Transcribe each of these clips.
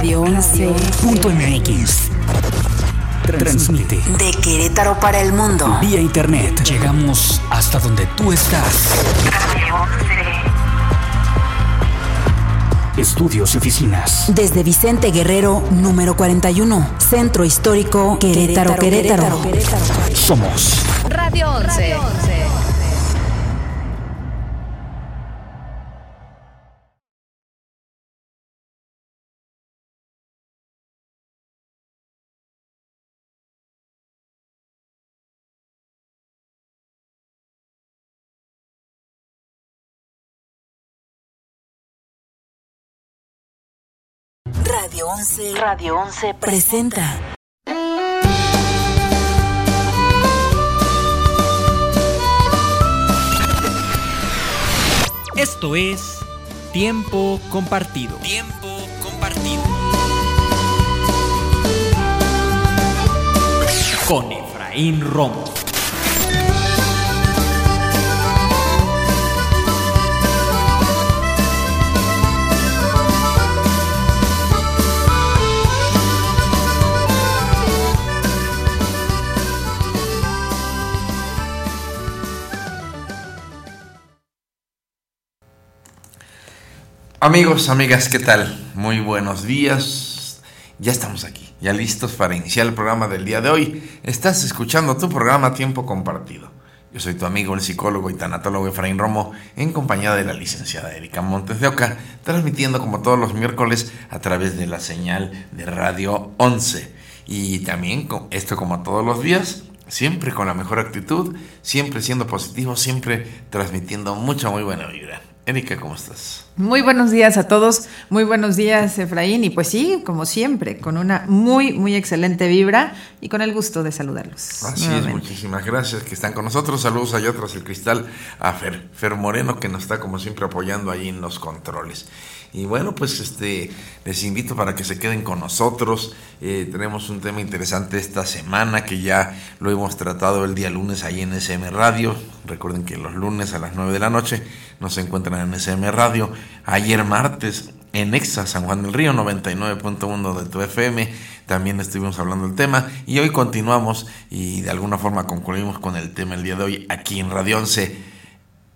Radio 11.mx. Transmite De Querétaro para el mundo. vía internet. Llegamos hasta donde tú estás. Radio 11. Estudios y oficinas. Desde Vicente Guerrero, número 41. Centro Histórico Querétaro, Querétaro. Somos Radio 11. Radio 11 presenta. Esto es Tiempo Compartido. Tiempo Compartido. Con Efraín Romo. Amigos, amigas, ¿qué tal? Muy buenos días. Ya estamos aquí, ya listos para iniciar el programa del día de hoy. Estás escuchando tu programa Tiempo Compartido. Yo soy tu amigo, el psicólogo y tanatólogo Efraín Romo, en compañía de la licenciada Erika Montes de Oca, transmitiendo como todos los miércoles a través de la señal de Radio 11. Y también esto como todos los días, siempre con la mejor actitud, siempre siendo positivo, siempre transmitiendo mucha muy buena vibra. Erika, ¿cómo estás? Muy buenos días a todos, muy buenos días Efraín y pues sí, como siempre, con una muy, muy excelente vibra y con el gusto de saludarlos. Así nuevamente. es, muchísimas gracias que están con nosotros. Saludos allá tras el cristal a Fer, Fer Moreno que nos está como siempre apoyando ahí en los controles. Y bueno, pues este les invito para que se queden con nosotros. Eh, tenemos un tema interesante esta semana que ya lo hemos tratado el día lunes ahí en SM Radio. Recuerden que los lunes a las 9 de la noche nos encuentran en SM Radio. Ayer martes en Exa San Juan del Río 99.1 de tu FM también estuvimos hablando del tema y hoy continuamos y de alguna forma concluimos con el tema el día de hoy aquí en Radio 11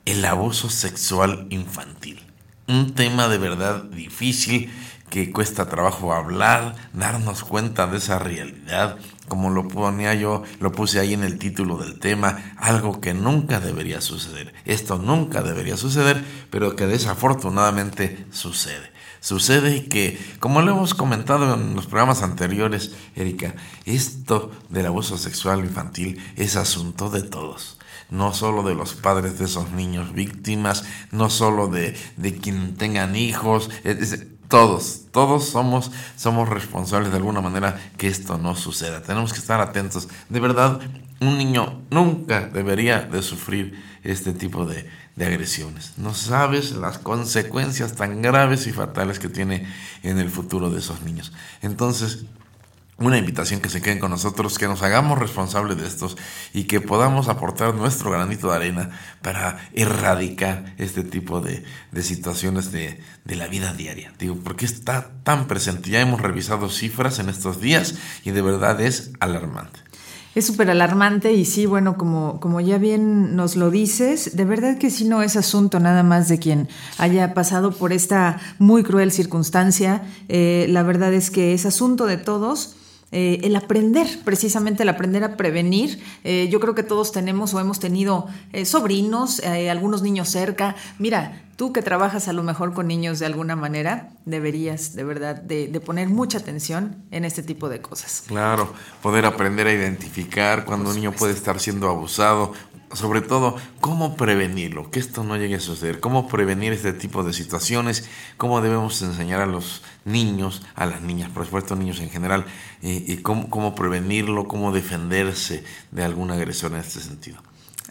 el abuso sexual infantil un tema de verdad difícil que cuesta trabajo hablar, darnos cuenta de esa realidad, como lo ponía yo, lo puse ahí en el título del tema, algo que nunca debería suceder. Esto nunca debería suceder, pero que desafortunadamente sucede. Sucede que, como lo hemos comentado en los programas anteriores, Erika, esto del abuso sexual infantil es asunto de todos no solo de los padres de esos niños víctimas, no solo de, de quien tengan hijos, es- todos, todos somos, somos responsables de alguna manera que esto no suceda. Tenemos que estar atentos. De verdad, un niño nunca debería de sufrir este tipo de, de agresiones. No sabes las consecuencias tan graves y fatales que tiene en el futuro de esos niños. Entonces, una invitación que se queden con nosotros, que nos hagamos responsables de estos y que podamos aportar nuestro granito de arena para erradicar este tipo de, de situaciones de, de la vida diaria. Digo, porque está tan presente. Ya hemos revisado cifras en estos días y de verdad es alarmante. Es súper alarmante y sí, bueno, como, como ya bien nos lo dices, de verdad que sí no es asunto nada más de quien haya pasado por esta muy cruel circunstancia. Eh, la verdad es que es asunto de todos. Eh, el aprender, precisamente el aprender a prevenir. Eh, yo creo que todos tenemos o hemos tenido eh, sobrinos, algunos niños cerca. Mira, tú que trabajas a lo mejor con niños de alguna manera, deberías de verdad de, de poner mucha atención en este tipo de cosas. Claro, poder aprender a identificar cuando un niño puede estar siendo abusado, sobre todo, cómo prevenirlo, que esto no llegue a suceder, cómo prevenir este tipo de situaciones, cómo debemos enseñar a los niños, a las niñas, por supuesto niños en general, eh, y cómo, cómo prevenirlo, cómo defenderse de alguna agresión en este sentido.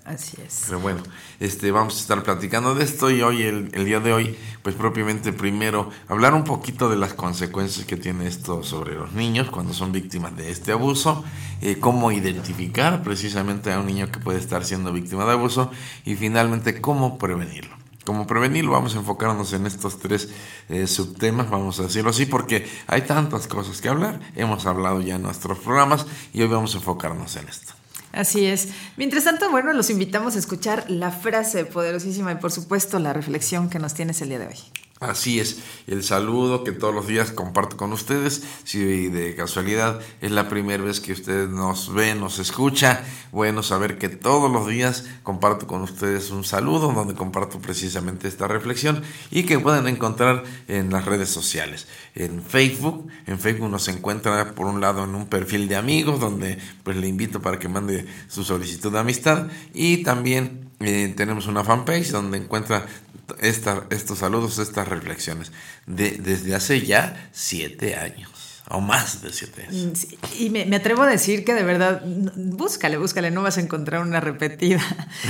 Así es. Pero bueno, este, vamos a estar platicando de esto y hoy, el, día de hoy, pues propiamente primero hablar un poquito de las consecuencias que tiene esto sobre los niños cuando son víctimas de este abuso, eh, cómo identificar precisamente a un niño que puede estar siendo víctima de abuso y finalmente cómo prevenirlo. cómo prevenirlo. Vamos a enfocarnos en estos tres eh, subtemas, vamos a decirlo así, porque hay tantas cosas que hablar. Hemos hablado ya en nuestros programas y hoy vamos a enfocarnos en esto. Así es. Mientras tanto, bueno, los invitamos a escuchar la frase poderosísima y por supuesto la reflexión que nos tienes el día de hoy. Así es, el saludo que todos los días comparto con ustedes. Si de casualidad es la primera vez que usted nos ve, nos escucha, bueno saber que todos los días comparto con ustedes un saludo donde comparto precisamente esta reflexión y que pueden encontrar en las redes sociales. En Facebook, en Facebook nos encuentra por un lado en un perfil de amigos donde pues le invito para que mande su solicitud de amistad y también eh, tenemos una fanpage donde encuentra esta, estos saludos, estas reflexiones, de, desde hace ya siete años. O más de siete años. y me, atrevo a decir que de verdad, búscale, búscale, no vas a encontrar una repetida.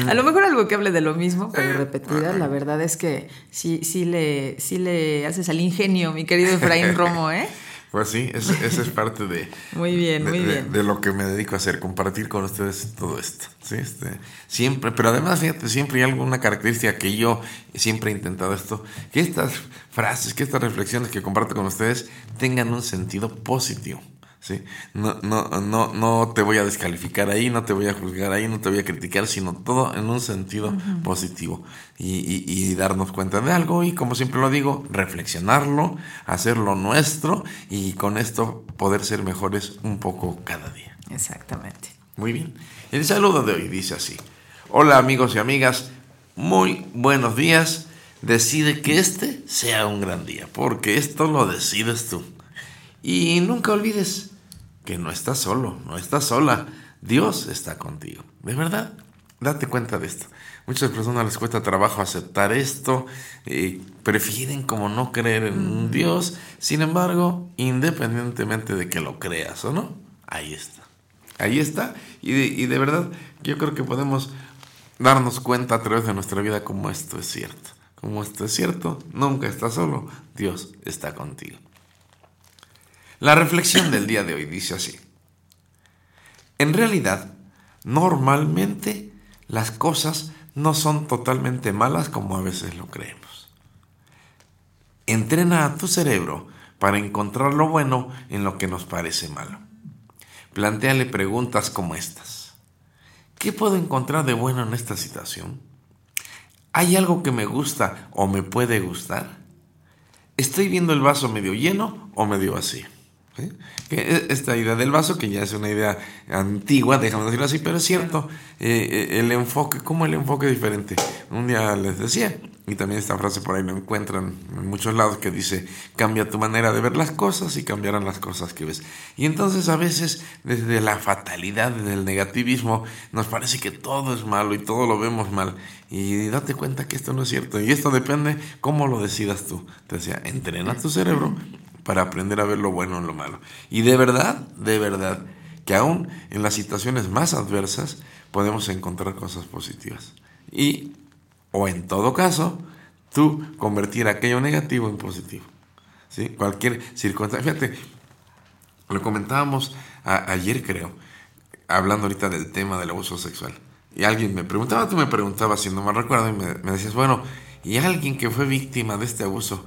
A lo mejor algo que hable de lo mismo, pero eh, repetida, la verdad es que sí, sí, le, sí le haces al ingenio, mi querido Efraín Romo, ¿eh? Pues sí, esa es parte de, muy bien, muy bien. De, lo que me dedico a hacer, compartir con ustedes todo esto. ¿sí? Este, siempre, pero además, fíjate, siempre hay alguna característica que yo siempre he intentado esto, que estas frases, que estas reflexiones que comparto con ustedes tengan un sentido positivo. ¿Sí? No, no, no, no te voy a descalificar ahí, no te voy a juzgar ahí, no te voy a criticar, sino todo en un sentido positivo. Y, y, darnos cuenta de algo y, como siempre lo digo, reflexionarlo, hacerlo nuestro y con esto poder ser mejores un poco cada día. Exactamente. Muy bien. El saludo de hoy dice así. Hola amigos y amigas, muy buenos días. Decide que este sea un gran día, porque esto lo decides tú. Y nunca olvides que no estás solo, no estás sola. Dios está contigo. De verdad, date cuenta de esto. Muchas personas les cuesta trabajo aceptar esto, y prefieren como no creer en un Dios. Sin embargo, independientemente de que lo creas o no, ahí está. Ahí está. Y de, y de verdad, yo creo que podemos darnos cuenta a través de nuestra vida como esto es cierto. Como esto es cierto, nunca estás solo, Dios está contigo. La reflexión del día de hoy dice así. En realidad, normalmente las cosas no son totalmente malas como a veces lo creemos. Entrena a tu cerebro para encontrar lo bueno en lo que nos parece malo. Plantéale preguntas como estas. ¿Qué puedo encontrar de bueno en esta situación? ¿Hay algo que me gusta o me puede gustar? ¿Estoy viendo el vaso medio lleno o medio vacío? E, esta idea del vaso, que ya es una idea antigua, déjame decirlo así, pero es cierto, eh, eh, el enfoque, como el enfoque diferente. Un día les decía, y también esta frase por ahí lo encuentran en muchos lados, que dice, cambia tu manera de ver las cosas y cambiarán las cosas que ves. Y entonces a veces desde la fatalidad, desde el negativismo, nos parece que todo es malo y todo lo vemos mal. Y date cuenta que esto no es cierto. Y esto depende cómo lo decidas tú. Te decía, entrena tu cerebro para aprender a ver lo bueno en lo malo. Y de verdad, de verdad, que aún en las situaciones más adversas podemos encontrar cosas positivas. Y, o en todo caso, tú convertir aquello negativo en positivo. ¿Sí? Cualquier circunstancia. Fíjate, lo comentábamos ayer, creo, hablando ahorita del tema del abuso sexual. Y alguien me preguntaba, tú me preguntabas, si no me recuerdo, y me, me decías, bueno, ¿y alguien que fue víctima de este abuso?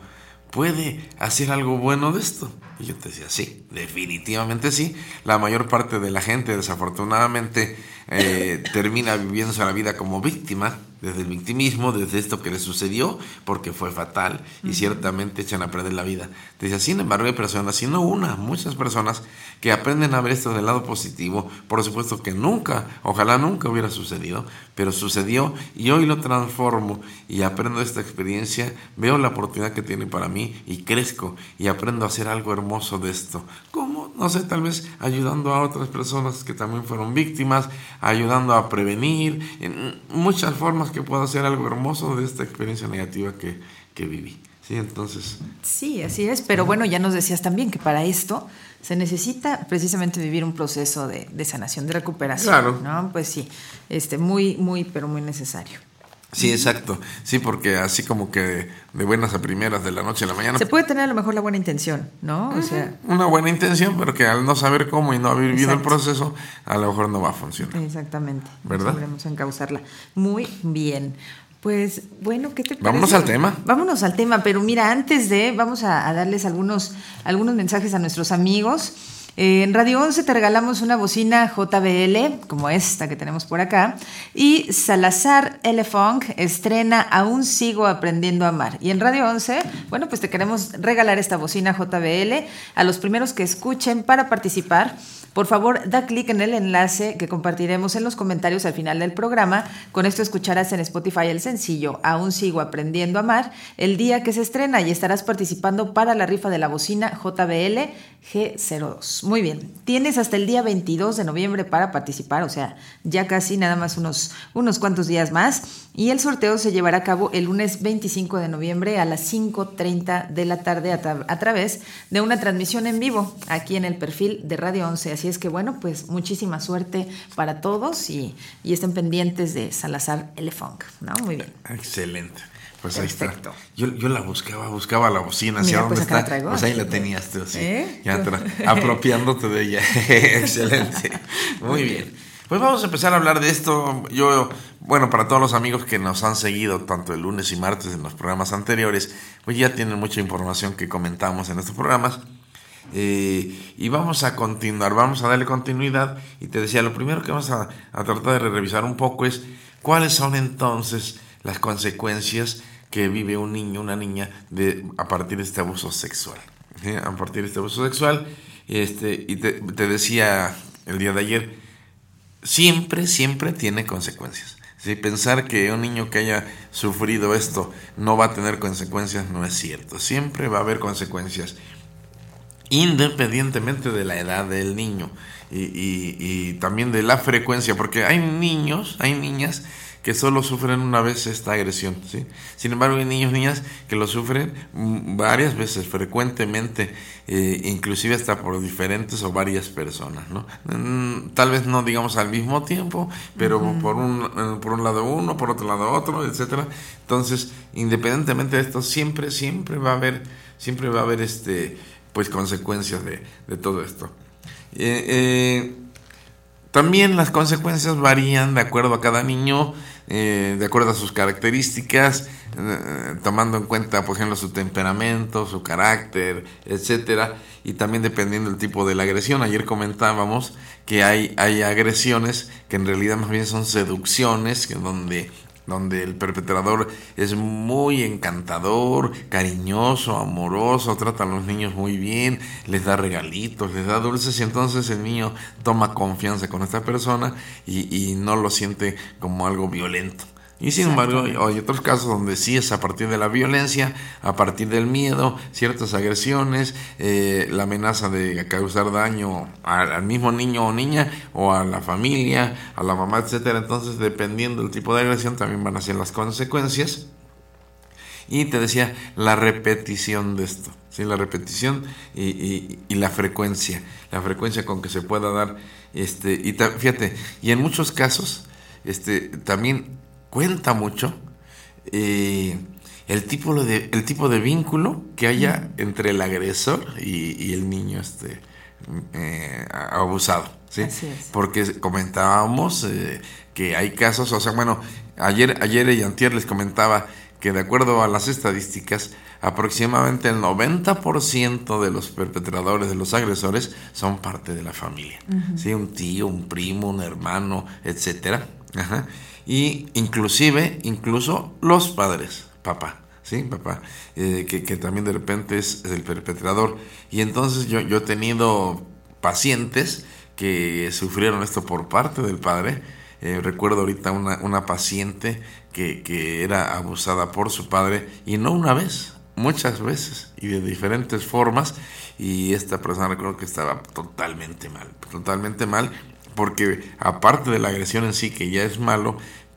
Puede hacer algo bueno de esto. Y yo te decía, sí, definitivamente sí. La mayor parte de la gente, desafortunadamente, eh, termina viviéndose la vida como víctima, desde el victimismo, desde esto que le sucedió, porque fue fatal y ciertamente echan a perder la vida. Decía, sin embargo, hay personas, y no una, muchas personas que aprenden a ver esto del lado positivo. Por supuesto que nunca, ojalá nunca hubiera sucedido, pero sucedió y hoy lo transformo y aprendo esta experiencia, veo la oportunidad que tiene para mí y crezco y aprendo a hacer algo hermoso de esto. ¿Cómo? No sé, tal vez ayudando a otras personas que también fueron víctimas, ayudando a prevenir, en muchas formas que puedo hacer algo hermoso de esta experiencia negativa que, que viví. Sí, entonces. Sí, así es, pero bueno, ya nos decías también que para esto se necesita precisamente vivir un proceso de, de sanación, de recuperación. Claro. ¿no? Pues sí, este, muy, muy, pero muy necesario. Sí, exacto. Sí, porque así como que de buenas a primeras, de la noche a la mañana. Se puede tener a lo mejor la buena intención, ¿no? O sea. Una buena intención, pero que al no saber cómo y no haber vivido el proceso, a lo mejor no va a funcionar. Exactamente. ¿Verdad? Sabremos encauzarla. Muy bien. Pues bueno, ¿qué te parece? Vámonos al tema. Vámonos al tema, pero mira, antes de, vamos a, a darles algunos, algunos mensajes a nuestros amigos. En Radio 11 te regalamos una bocina JBL, como esta que tenemos por acá, y Salazar Elefunk estrena Aún sigo aprendiendo a amar. Y en Radio 11, bueno, pues te queremos regalar esta bocina JBL a los primeros que escuchen para participar. Por favor, da clic en el enlace que compartiremos en los comentarios al final del programa. Con esto escucharás en Spotify el sencillo Aún sigo aprendiendo a amar el día que se estrena y estarás participando para la rifa de la bocina JBL G02. Muy bien, tienes hasta el día 22 de noviembre para participar, o sea, ya casi nada más unos, unos cuantos días más. Y el sorteo se llevará a cabo el lunes 25 de noviembre a las 5.30 de la tarde a, a, través de una transmisión en vivo aquí en el perfil de Radio 11. Así es que bueno, pues muchísima suerte para todos y, y estén pendientes de Salazar Elefunk, ¿no? Muy bien. Excelente. Pues Perfecto. ahí está. Yo, yo, la buscaba, buscaba la bocina, ¿hacia dónde pues está? Pues ahí la tenías tú, sí. ¿Eh? Ya apropiándote de ella. Excelente. Muy bien. Pues vamos a empezar a hablar de esto. Yo, bueno, para todos los amigos que nos han seguido tanto el lunes y martes en los programas anteriores, pues ya tienen mucha información que comentamos en estos programas. Eh, y vamos a continuar, vamos a darle continuidad. Y te decía, lo primero que vamos a, a tratar de revisar un poco es cuáles son entonces las consecuencias que vive un niño, una niña, de, a partir de este abuso sexual. ¿sí? A partir de este abuso sexual. Este, y te, decía el día de ayer, siempre, siempre tiene consecuencias. Si pensar que un niño que haya sufrido esto no va a tener consecuencias no es cierto. Siempre va a haber consecuencias, independientemente de la edad del niño y, y, y también de la frecuencia, porque hay niños, hay niñas que solo sufren una vez esta agresión. ¿sí? Sin embargo, hay niños y niñas que lo sufren varias veces, frecuentemente, eh, inclusive hasta por diferentes o varias personas. ¿no? Tal vez no digamos al mismo tiempo, pero uh -huh. por, un, por un lado uno, por otro lado otro, etcétera. Entonces, independientemente de esto, siempre, siempre va a haber, siempre va a haber este, pues, consecuencias de, de todo esto. Eh, eh, también las consecuencias varían de acuerdo a cada niño, eh, de acuerdo a sus características, eh, tomando en cuenta, por ejemplo, su temperamento, su carácter, etcétera, y también dependiendo del tipo de la agresión. Ayer comentábamos que hay, hay agresiones que en realidad más bien son seducciones, que donde donde el perpetrador es muy encantador, cariñoso, amoroso, trata a los niños muy bien, les da regalitos, les da dulces y entonces el niño toma confianza con esta persona y, y no lo siente como algo violento. Y sin embargo, hay otros casos donde sí es a partir de la violencia, a partir del miedo, ciertas agresiones, eh, la amenaza de causar daño al, al, mismo niño o niña, o a la familia, a la mamá, etcétera. Entonces, dependiendo del tipo de agresión, también van a ser las consecuencias. Y te decía, la repetición de esto, ¿sí? la repetición y, y, y la frecuencia, la frecuencia con que se pueda dar, este, y fíjate, y en muchos casos, este, también cuenta mucho eh, el, tipo de, el tipo de vínculo que haya entre el agresor y, y el niño este, eh, abusado. ¿sí? Porque comentábamos eh, que hay casos, o sea, bueno, ayer, ayer y antier les comentaba que de acuerdo a las estadísticas, aproximadamente el 90% de los perpetradores, de los agresores, son parte de la familia. Uh -huh. ¿sí? Un tío, un primo, un hermano, etcétera. Ajá y inclusive, incluso los padres, papá, ¿sí? Papá, eh, que, que, también de repente es, el perpetrador. Y entonces yo, yo he tenido pacientes que sufrieron esto por parte del padre. Eh, recuerdo ahorita una, una paciente que, que era abusada por su padre y no una vez, muchas veces y de diferentes formas. Y esta persona recuerdo que estaba totalmente mal, totalmente mal porque aparte de la agresión en sí, que ya es malo,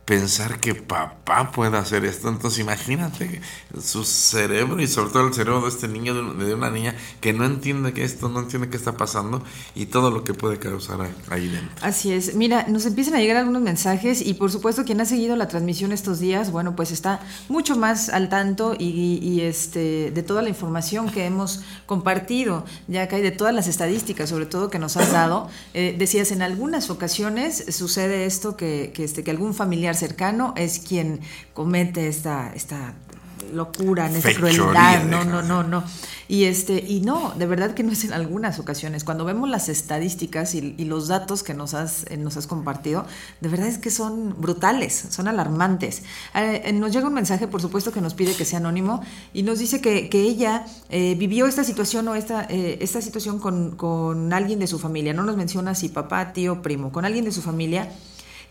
pensar que papá pueda hacer esto. Entonces imagínate su cerebro y sobre todo el cerebro de este niño, de una niña que no entiende que esto, no entiende qué está pasando y todo lo que puede causar ahí dentro. Así es. Mira, nos empiezan a llegar algunos mensajes y por supuesto quien ha seguido la transmisión estos días, bueno, pues está mucho más al tanto y, este de toda la información que hemos compartido, ya que hay de todas las estadísticas, sobre todo que nos has dado. Eh, decías, en algunas ocasiones sucede esto que, que, este, que algún familiar cercano es quien comete esta, esta locura, en esa Fechoría, crueldad, no, no, no, no. Y este, y no, de verdad que no es en algunas ocasiones. Cuando vemos las estadísticas y, y los datos que nos has, eh, nos has compartido, de verdad es que son brutales, son alarmantes. Eh, eh, nos llega un mensaje, por supuesto, que nos pide que sea anónimo y nos dice que, que ella eh, vivió esta situación o esta, eh, esta situación con, con alguien de su familia. No nos menciona si papá, tío, primo, con alguien de su familia.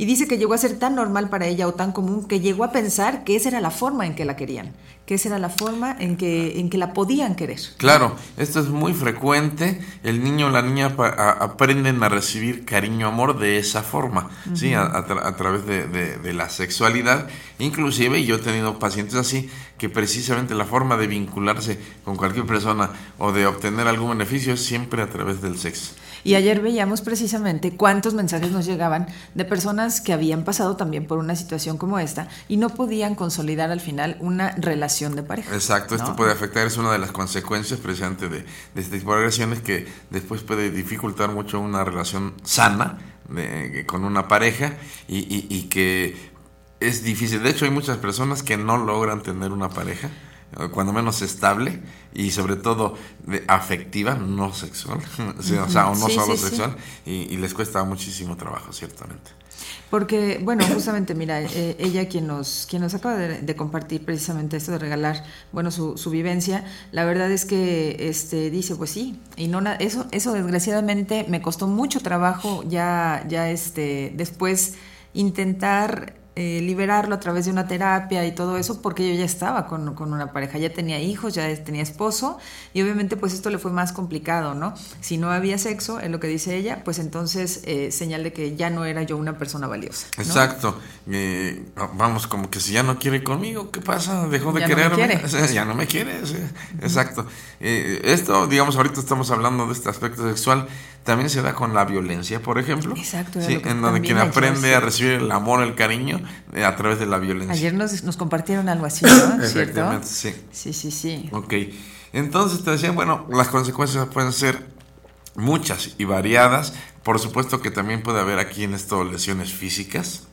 Y dice que llegó a ser tan normal para ella o tan común que llegó a pensar que esa era la forma en que la querían, que esa era la forma en que, en que la podían querer. Claro, esto es muy frecuente. El niño o la niña aprenden a recibir cariño, amor de esa forma, ¿sí? A, a tra- a través de, de- de la sexualidad. Inclusive yo he tenido pacientes así que precisamente la forma de vincularse con cualquier persona o de obtener algún beneficio es siempre a través del sexo. Y ayer veíamos precisamente cuántos mensajes nos llegaban de personas que habían pasado también por una situación como esta y no podían consolidar al final una relación de pareja. Exacto, esto puede afectar, es una de las consecuencias precisamente de, de este tipo de agresiones que después puede dificultar mucho una relación sana de- con una pareja y, y- y que es difícil. De hecho, hay muchas personas que no logran tener una pareja, eh, cuando menos estable y sobre todo afectiva, no sexual, o sea, o no Sí, solo sí, sí. sexual, y, y les cuesta muchísimo trabajo, ciertamente. Porque, bueno, justamente, mira, eh, ella quien nos, quien nos acaba de, de compartir precisamente esto de regalar, bueno, su, su vivencia, la verdad es que este dice, pues sí, y no na- eso, eso desgraciadamente me costó mucho trabajo ya, ya este, después intentar eh, liberarlo a través de una terapia y todo eso, porque yo ya estaba con, con una pareja, ya tenía hijos, ya tenía esposo, y obviamente pues esto le fue más complicado, ¿no? Si no había sexo, es lo que dice ella, pues entonces eh, señal de que ya no era yo una persona valiosa. ¿no? Exacto. Eh, vamos, como que si ya no quiere conmigo, ¿qué pasa? Dejó de Ya no me quererme. quiere. O sea, ya no me quiere. Exacto. Eh, esto, digamos, ahorita estamos hablando de este aspecto sexual. También se da con la violencia, por ejemplo. Exacto, Sí, en donde quien aprende a recibir el amor, el cariño eh, a través de la violencia. Ayer nos, nos compartieron algo así, ¿no? Efectivamente, sí. Sí, sí, sí. Ok. Entonces te decía, bueno, las consecuencias pueden ser muchas y variadas. Por supuesto que también puede haber aquí en esto lesiones físicas.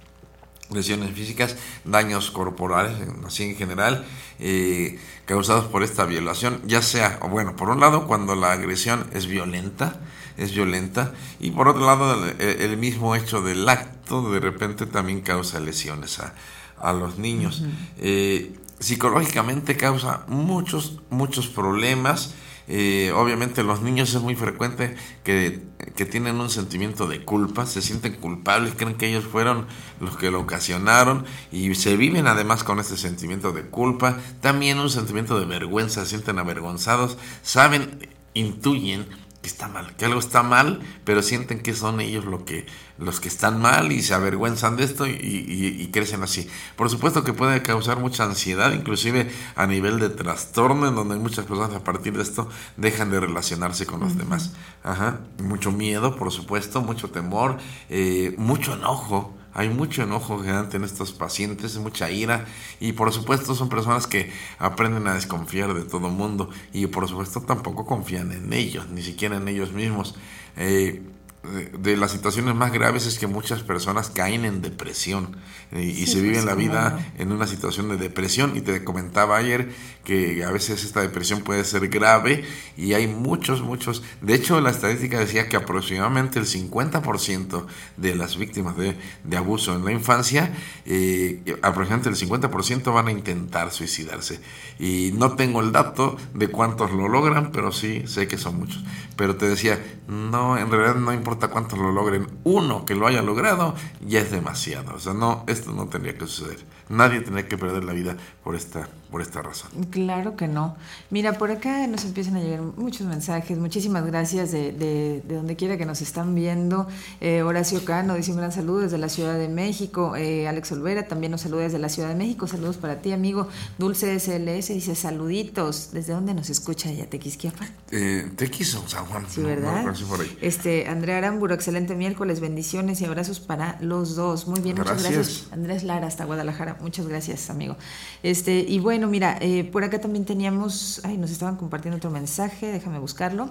Lesiones físicas, daños corporales, así en general, eh, causados por esta violación, ya sea, bueno, por un lado, cuando la agresión es violenta, es violenta, y por otro lado, el, el mismo hecho del acto de repente también causa lesiones a, a los niños. Eh, psicológicamente causa muchos, muchos problemas. Eh, obviamente los niños es muy frecuente que, que tienen un sentimiento de culpa, se sienten culpables, creen que ellos fueron los que lo ocasionaron y se viven además con este sentimiento de culpa, también un sentimiento de vergüenza, se sienten avergonzados, saben, intuyen que está mal, que algo está mal, pero sienten que son ellos lo que, los que están mal y se avergüenzan de esto y, y- y crecen así. Por supuesto que puede causar mucha ansiedad, inclusive a nivel de trastorno, en donde muchas personas a partir de esto dejan de relacionarse con los demás. Ajá. Mucho miedo, por supuesto, mucho temor, eh, mucho enojo. Hay mucho enojo generante en estos pacientes, mucha ira y por supuesto son personas que aprenden a desconfiar de todo mundo y por supuesto tampoco confían en ellos, ni siquiera en ellos mismos. Eh, de, de las situaciones más graves es que muchas personas caen en depresión eh, y Sí, se viven pues, la vida en una situación de depresión y te comentaba ayer que a veces esta depresión puede ser grave y hay muchos, muchos, de hecho la estadística decía que aproximadamente el 50% de las víctimas de, de abuso en la infancia, eh, aproximadamente el 50% van a intentar suicidarse y no tengo el dato de cuántos lo logran, pero sí sé que son muchos. Pero te decía, no, en realidad no importa cuántos lo logren, uno que lo haya logrado ya es demasiado, o sea, no, esto no tendría que suceder. Nadie tendría que perder la vida por esta, por esta razón. Claro que no. Mira, por acá nos empiezan a llegar muchos mensajes. Muchísimas gracias de, de, de donde quiera que nos están viendo. Eh, Horacio Cano dice un gran saludo desde la Ciudad de México. Eh, Alex Olvera también nos saluda desde la Ciudad de México. Saludos para ti, amigo. Dulce SLS dice saluditos. ¿Desde dónde nos escucha ya Tequisquiapa? Eh, te quiso San Juan. Sí, no- no ¿verdad? conocí por ahí. Este, Andrea Aramburo, excelente miércoles, bendiciones y abrazos para los dos. Muy bien, muchas gracias. Andrés Lara, hasta Guadalajara, muchas gracias, amigo. Este, y bueno, mira, eh, por acá también teníamos, ay, nos estaban compartiendo otro mensaje, déjame buscarlo.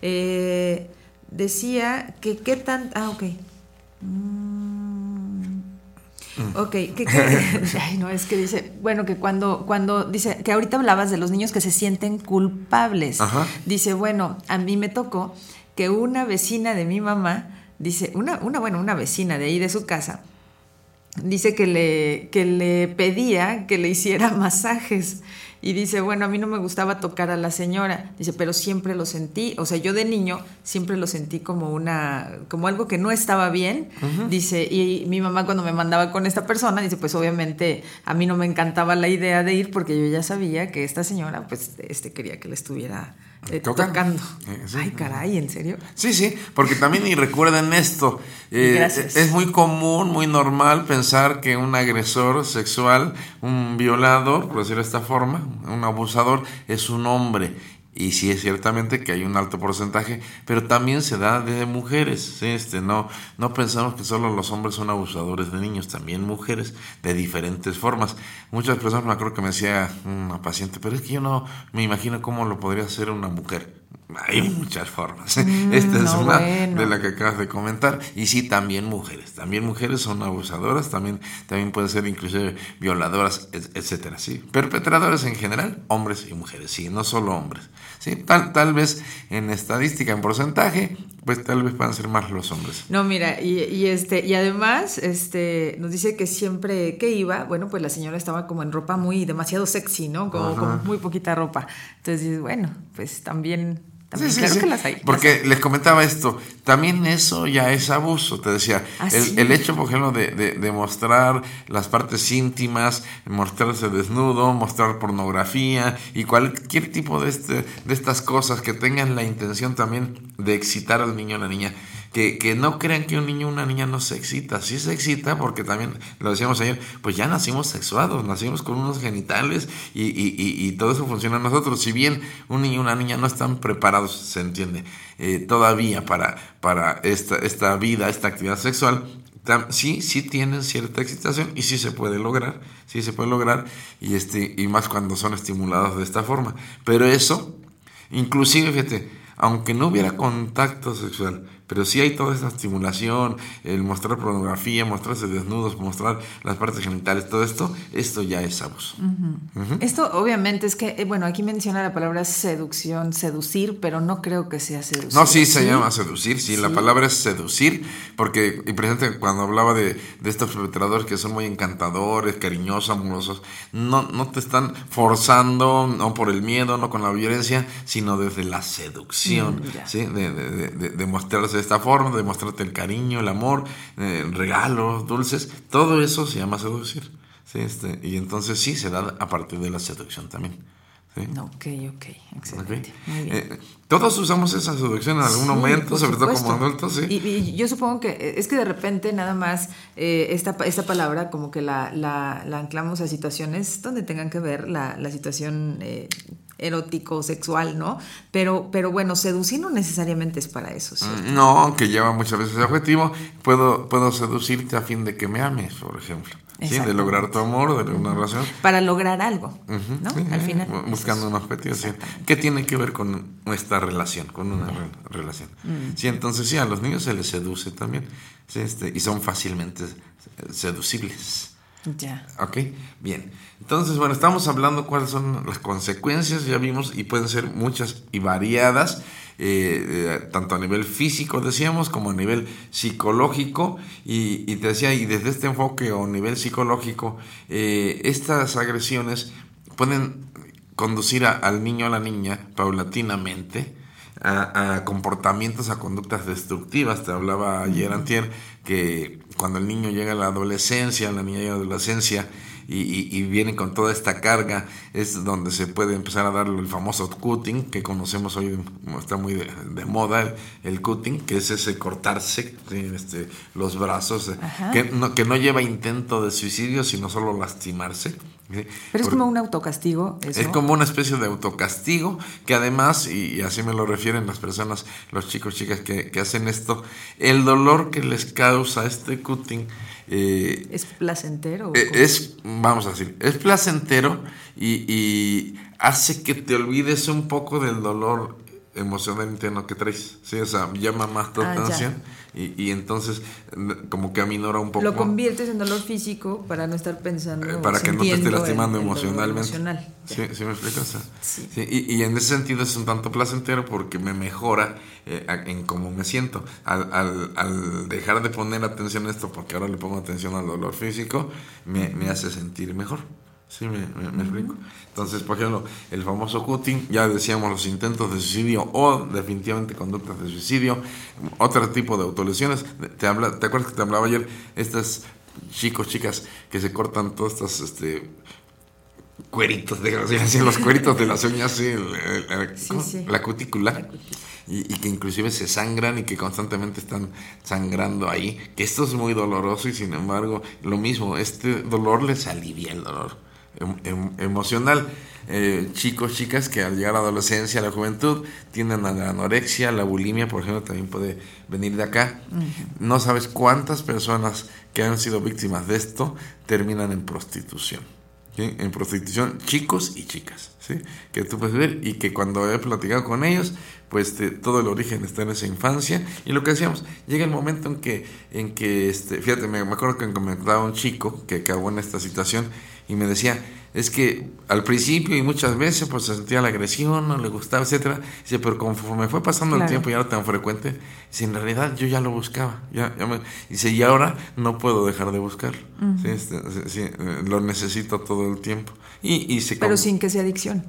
Eh, decía que qué tan, ah, ok. Mm. Ok, ¿qué, qué? Ay, no, es que dice, bueno, que cuando, cuando, dice, que ahorita hablabas de los niños que se sienten culpables. Ajá. Dice, bueno, a mí me tocó que una vecina de mi mamá, dice, una, una, bueno, una vecina de ahí de su casa, dice que le, que le pedía que le hiciera masajes. Y dice, bueno, a mí no me gustaba tocar a la señora. Dice, pero siempre lo sentí, o sea, yo de niño siempre lo sentí como una, como algo que no estaba bien. Dice, y mi mamá cuando me mandaba con esta persona, dice, pues obviamente a mí no me encantaba la idea de ir porque yo ya sabía que esta señora, pues, este quería que le estuviera eh, Tocan. tocando. Eh, sí. Ay, caray, ¿en serio? Sí, sí, porque también, y recuerden esto, eh, es muy común, muy normal pensar que un agresor sexual, un violador, por decirlo de esta forma, un abusador, es un hombre. Y sí es ciertamente que hay un alto porcentaje, pero también se da de mujeres. ¿sí? Este, no, no pensamos que solo los hombres son abusadores de niños, también mujeres de diferentes formas. Muchas personas me acuerdo que me decía una paciente, pero es que yo no me imagino cómo lo podría hacer una mujer. Hay muchas formas. Esta es no, una bueno. de la que acabas de comentar. Y sí, también mujeres. También mujeres son abusadoras, también, también pueden ser inclusive violadoras, et- etcétera. Sí. Perpetradores en general, hombres y mujeres, sí, no solo hombres. Sí, tal, tal vez en estadística, en porcentaje, pues tal vez puedan ser más los hombres. No, mira, y, y este, y además, este, nos dice que siempre que iba, bueno, pues la señora estaba como en ropa muy demasiado sexy, ¿no? Como, como muy poquita ropa. Entonces bueno, pues también, también Sí, sí, claro sí. que las hay. Porque les comentaba esto, también eso ya es abuso, te decía. Ah, el, sí. el hecho, por ejemplo, de, de- de mostrar las partes íntimas, mostrarse desnudo, mostrar pornografía y cualquier tipo de, este, de estas cosas que tengan la intención también de excitar al niño o la niña. Que, no crean que un niño o una niña no se excita. Sí se excita porque también, lo decíamos ayer, pues ya nacimos sexuados, nacimos con unos genitales y, y- y- y todo eso funciona en nosotros. Si bien un niño y una niña no están preparados, se entiende, eh, todavía para, para esta, esta vida, esta actividad sexual, sí, sí tienen cierta excitación y sí se puede lograr, sí se puede lograr y, este, y más cuando son estimulados de esta forma. Pero eso, inclusive, fíjate, aunque no hubiera contacto sexual, pero sí hay toda esa estimulación, el mostrar pornografía, mostrarse desnudos, mostrar las partes genitales, todo esto, esto ya es abuso. Esto obviamente es que, eh, bueno, aquí menciona la palabra seducción, seducir, pero no creo que sea seducir. No, sí, se llama seducir, sí, la palabra es seducir, porque, y presente cuando hablaba de, de estos perpetradores que son muy encantadores, cariñosos, amorosos, no, no te están forzando, no por el miedo, no con la violencia, sino desde la seducción, Mm. ¿sí? De, de- de- de mostrarse esta forma, de mostrarte el cariño, el amor, eh, regalos, dulces, todo eso se llama seducir, ¿sí? Este, y entonces sí, se da a partir de la seducción también. ¿sí? Ok, ok, excelente. Muy bien. Eh, todos usamos esa seducción en algún Sí, momento, sobre todo como adultos, sí. Y, y yo supongo que eh, es que de repente nada más eh, esta, esta palabra como que la, la, la anclamos a situaciones donde tengan que ver la, la situación eh, erótico, sexual, ¿no? Pero, pero bueno, seducir no necesariamente es para eso, ¿sí? Mm, No, aunque lleva muchas veces ese objetivo, puedo, puedo seducirte a fin de que me ames, por ejemplo. ¿Sí? De lograr tu amor, de una relación. Para lograr algo, ¿no? sí, Al final. bu- Buscando un objetivo, sí. ¿Qué tiene que ver con nuestra relación, con una re- relación? Mm. Sí, entonces sí, a los niños se les seduce también. Sí, este, y son fácilmente seducibles. Ya. Ok, bien. Entonces, bueno, estamos hablando cuáles son las consecuencias, ya vimos, y pueden ser muchas y variadas, eh, eh, tanto a nivel físico, decíamos, como a nivel psicológico. Y, y te decía, y desde este enfoque o nivel psicológico, eh, estas agresiones pueden conducir a- al niño o a la niña paulatinamente a, a comportamientos, a conductas destructivas. Te hablaba ayer, antier, que cuando el niño llega a la adolescencia, la niña llega a la adolescencia y, y, y viene con toda esta carga, es donde se puede empezar a dar el famoso cutting, que conocemos hoy, está muy de, de moda, el, cutting, que es ese cortarse este, los brazos, eh, Ajá. que no, que no lleva intento de suicidio, sino solo lastimarse. ¿sí? Pero es Por- como un autocastigo, eso. es como una especie de autocastigo que además, y, y así me lo refieren las personas, los chicos, chicas que, que hacen esto, el dolor que les causa este cutting eh, ¿Es placentero? eh, es, vamos a decir, es placentero y, y hace que te olvides un poco del dolor emocional interno que traes. Sí, o sea, llama más tu Ah, atención y, y entonces como que aminora un poco. Lo conviertes en dolor físico para no estar pensando. eh, para que no te esté lastimando el- el emocionalmente. emocional. ¿Sí, sí me explico? O sea, Sí. sí, y, y en ese sentido es un tanto placentero porque me mejora eh, en cómo me siento. Al, al, al dejar de poner atención a esto, porque ahora le pongo atención al dolor físico, me, me hace sentir mejor. Sí, me, me- me explico. Entonces, por ejemplo, el famoso cutting, ya decíamos los intentos de suicidio o definitivamente conductas de suicidio, otro tipo de autolesiones. Te, habla, ¿Te acuerdas que te hablaba ayer? Estas chicos, chicas que se cortan todas estas este, cueritos, de, así, los cueritos de las uñas, sí, la cutícula. Y, y que inclusive se sangran y que constantemente están sangrando ahí. Que esto es muy doloroso y sin embargo, lo mismo, este dolor les alivia el dolor em- em- emocional. Eh, chicos, chicas que al llegar a la adolescencia, a la juventud, tienden a la anorexia, la bulimia, por ejemplo, también puede venir de acá. No sabes cuántas personas que han sido víctimas de esto terminan en prostitución. ¿sí? En prostitución, chicos y chicas, ¿sí? Que tú puedes ver y que cuando he platicado con ellos, pues te- todo el origen está en esa infancia. Y lo que decíamos, llega el momento en que, en que este, fíjate, me, me acuerdo que me comentaba un chico que acabó en esta situación y me decía, es que al principio y muchas veces pues se sentía la agresión, no le gustaba, etcétera. Dice, pero conforme fue pasando el tiempo y ahora tan frecuente, dice, en realidad yo ya lo buscaba. Ya, ya me- dice, y ahora no puedo dejar de buscarlo. Sí, este, sí, lo necesito todo el tiempo. Y, y se Pero sin que sea adicción.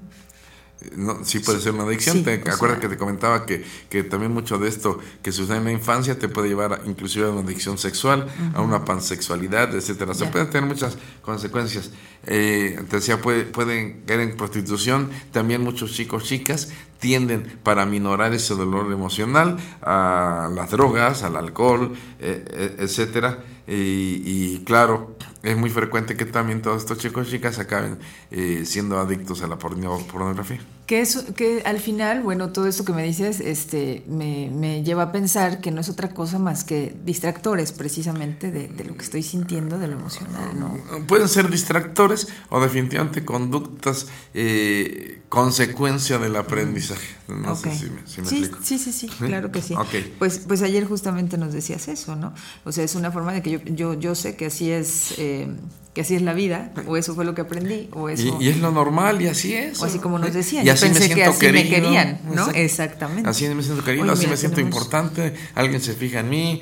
No, sí puede ser una adicción. Sí, te acuerdas sea- que te comentaba que, que también mucho de esto que sucede en la infancia te puede llevar a- inclusive a una adicción sexual, a una pansexualidad, etcétera. O sea, pueden tener muchas consecuencias. Eh, te decía, puede- pueden caer en prostitución. También muchos chicos, chicas tienden para minorar ese dolor emocional a las drogas, al alcohol, eh, eh, etcétera. Y, y claro, es muy frecuente que también todos estos chicos, chicas acaben eh, siendo adictos a la porno- pornografía. Que, es, que al final, bueno, todo esto que me dices este, me, me lleva a pensar que no es otra cosa más que distractores precisamente de, de lo que estoy sintiendo, de lo emocional, ¿no? Pueden ser distractores o definitivamente conductas eh, consecuencia del aprendizaje. No Ok. sé si me, si me sí, explico. sí, sí, sí, claro que sí. Ok. Pues, pues ayer justamente nos decías eso, ¿no? O sea, es una forma de que yo, yo, yo sé que así es, eh, que así es la vida, o eso fue lo que aprendí, o eso. Y, y es lo normal y así es. O así como nos decían, Y así me pensé que siento así me querido. querían, ¿no? Exactamente. Así me siento querido, así mira, me siento tenemos- importante, alguien se fija en mí.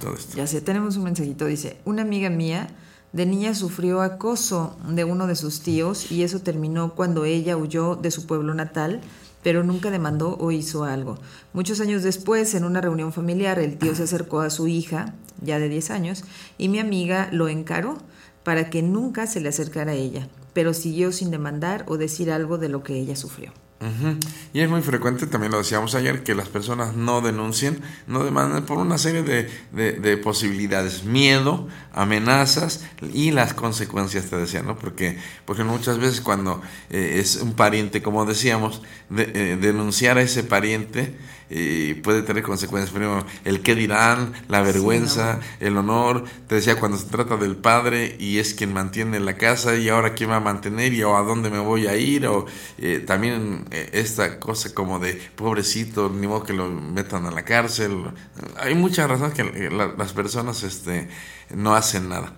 Todo esto. Ya sé, tenemos un mensajito, dice, una amiga mía de niña sufrió acoso de uno de sus tíos y eso terminó cuando ella huyó de su pueblo natal, pero nunca demandó o hizo algo. Muchos años después, en una reunión familiar, el tío se acercó a su hija, ya de 10 años, y mi amiga lo encaró para que nunca se le acercara a ella, pero siguió sin demandar o decir algo de lo que ella sufrió. Ujú. Y es muy frecuente, también lo decíamos ayer, que las personas no denuncien, no demanden por una serie de, de- de posibilidades, miedo, amenazas y las consecuencias, te decía, ¿no? Porque, porque muchas veces cuando eh, es un pariente, como decíamos, de- eh, denunciar a ese pariente eh, puede tener consecuencias. Primero, el qué dirán, la vergüenza, el honor. Te decía, cuando se trata del padre y es quien mantiene la casa y ahora quién va a mantener y o a dónde me voy a ir o eh, también eh, esta cosa como de pobrecito, ni modo que lo metan a la cárcel. Hay muchas razones que eh, la- las personas este, no hacen nada.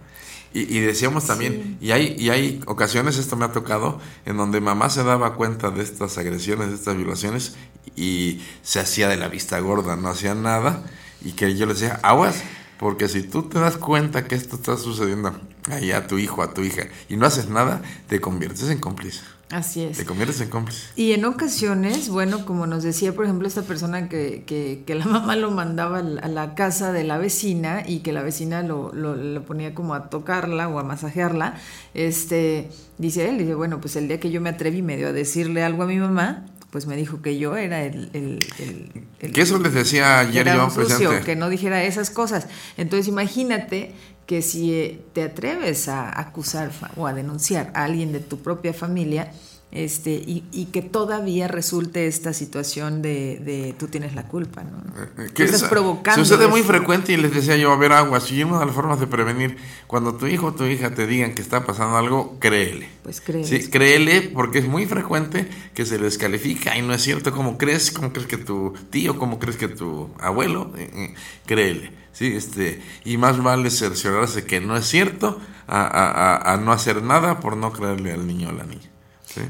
Y, y decíamos también, y, hay, y hay ocasiones, esto me ha tocado, en donde mamá se daba cuenta de estas agresiones, de estas violaciones, y se hacía de la vista gorda, no hacía nada, y que yo le decía, aguas, porque si tú te das cuenta que esto está sucediendo ahí a tu hijo, a tu hija, y no haces nada, te conviertes en cómplice. Así es. Te conviertes en cómplice. Y en ocasiones, bueno, como nos decía, por ejemplo, esta persona que, que, que la mamá lo mandaba a la casa de la vecina y que la vecina lo, lo, lo ponía como a tocarla o a masajearla, este, dice él, dice, bueno, pues el día que yo me atreví medio a decirle algo a mi mamá, pues me dijo que yo era el... el, el- el- Que eso les decía ayer yo sucio, que no dijera esas cosas. Entonces imagínate que si eh, te atreves a acusar o a denunciar a alguien de tu propia familia, este, y, que todavía resulte esta situación de, tú tienes la culpa, ¿no? Eh, que estás provocando. Se sucede muy frecuente y les decía yo, a ver, aguas, y una de las formas de prevenir, cuando tu hijo o tu hija te digan que está pasando algo, créele. Pues créele. Sí, créele, porque es muy frecuente que se les califica y no es cierto, ¿cómo crees? ¿Cómo crees que tu tío? ¿Cómo crees que tu abuelo? Eh, eh, créele. Sí, este, y más vale cerciorarse que no es cierto a, a no hacer nada por no creerle al niño o a la niña.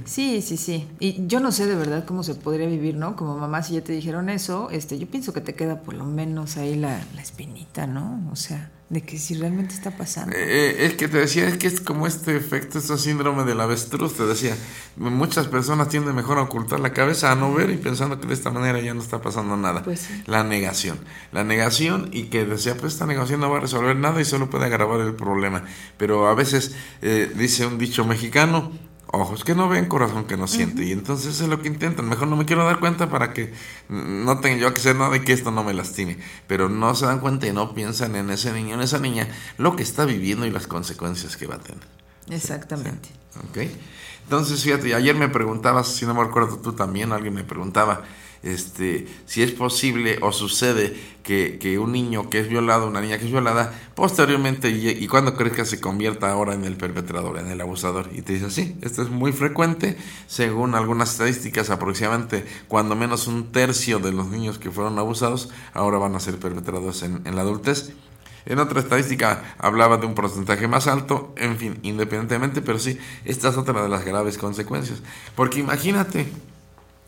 ¿Sí? sí, sí, Y yo no sé de verdad cómo se podría vivir, ¿no? Como mamá, si ya te dijeron eso, este, yo pienso que te queda por lo menos ahí la, espinita, ¿no? O sea, de que si realmente está pasando. Eh, eh, es que te decía, es que es como este efecto, este síndrome del avestruz, te decía, muchas personas tienden mejor a ocultar la cabeza, a no ver y pensando que de esta manera ya no está pasando nada. Pues La negación, la negación y que decía, pues esta negación no va a resolver nada y solo puede agravar el problema. Pero a veces eh, dice un dicho mexicano, ojos que no ven, corazón que no siente. Y entonces es lo que intentan. Mejor no me quiero dar cuenta para que no tenga yo que hacer nada y que esto no me lastime. Pero no se dan cuenta y no piensan en ese niño, en esa niña, lo que está viviendo y las consecuencias que va a tener. Exactamente. Entonces, fíjate, ayer me preguntabas, si no me acuerdo tú también, alguien me preguntaba, este, si es posible o sucede que, un niño que es violado, una niña que es violada, posteriormente y, y cuando crezca se convierta ahora en el perpetrador, en el abusador. Y te dice, sí, esto es muy frecuente, según algunas estadísticas, aproximadamente cuando menos un tercio de los niños que fueron abusados ahora van a ser perpetradores en, en la adultez. En otra estadística hablaba de un porcentaje más alto, en fin, independientemente, pero sí, esta es otra de las graves consecuencias. Porque imagínate,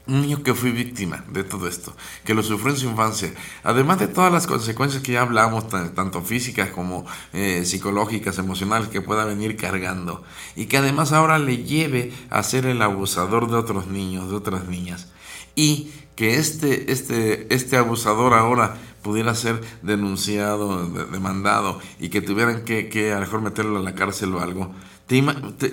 un niño que fue víctima de todo esto, que lo sufrió en su infancia, además de todas las consecuencias que ya hablamos, tanto físicas como eh, psicológicas, emocionales, que pueda venir cargando, y que además ahora le lleve a ser el abusador de otros niños, de otras niñas, y que este, este, este abusador ahora pudiera ser denunciado, demandado, y que tuvieran que, que a lo mejor meterlo a la cárcel o algo,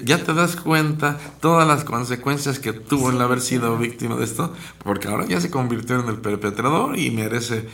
ya te das cuenta todas las consecuencias que tuvo el haber sido víctima de esto, porque ahora ya se convirtió en el perpetrador y merece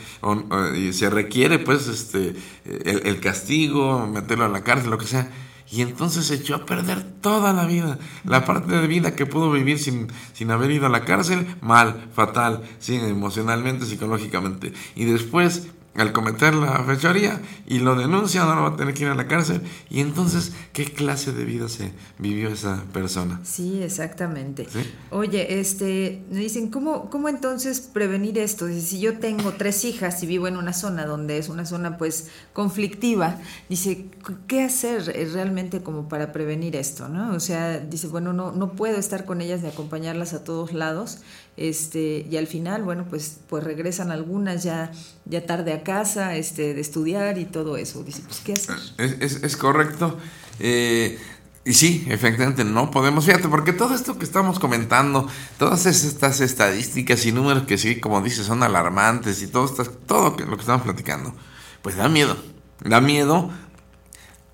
y se requiere pues este el, castigo, meterlo a la cárcel, lo que sea. Y entonces se echó a perder toda la vida. La parte de vida que pudo vivir sin, sin haber ido a la cárcel, mal, fatal, sí, emocionalmente, psicológicamente. Y después al cometer la fechoría y lo denuncia, ahora va a tener que ir a la cárcel. Y entonces, ¿qué clase de vida se vivió esa persona? Sí, exactamente. Oye, este, me dicen, ¿cómo, ¿cómo entonces prevenir esto? Dice, si yo tengo tres hijas y vivo en una zona donde es una zona pues conflictiva, dice, ¿qué hacer realmente como para prevenir esto? ¿no? O sea, dice, bueno, no, no puedo estar con ellas ni acompañarlas a todos lados este, y al final, bueno, pues, pues regresan algunas ya, ya tarde a casa, este, de estudiar y todo eso. Dice, pues, ¿qué hacer? Es, es, correcto. Eh, y sí, efectivamente, no podemos, fíjate, porque todo esto que estamos comentando, todas estas estadísticas y números que sí, como dices, son alarmantes y todo, esto, todo lo que estamos platicando, pues da miedo, da miedo,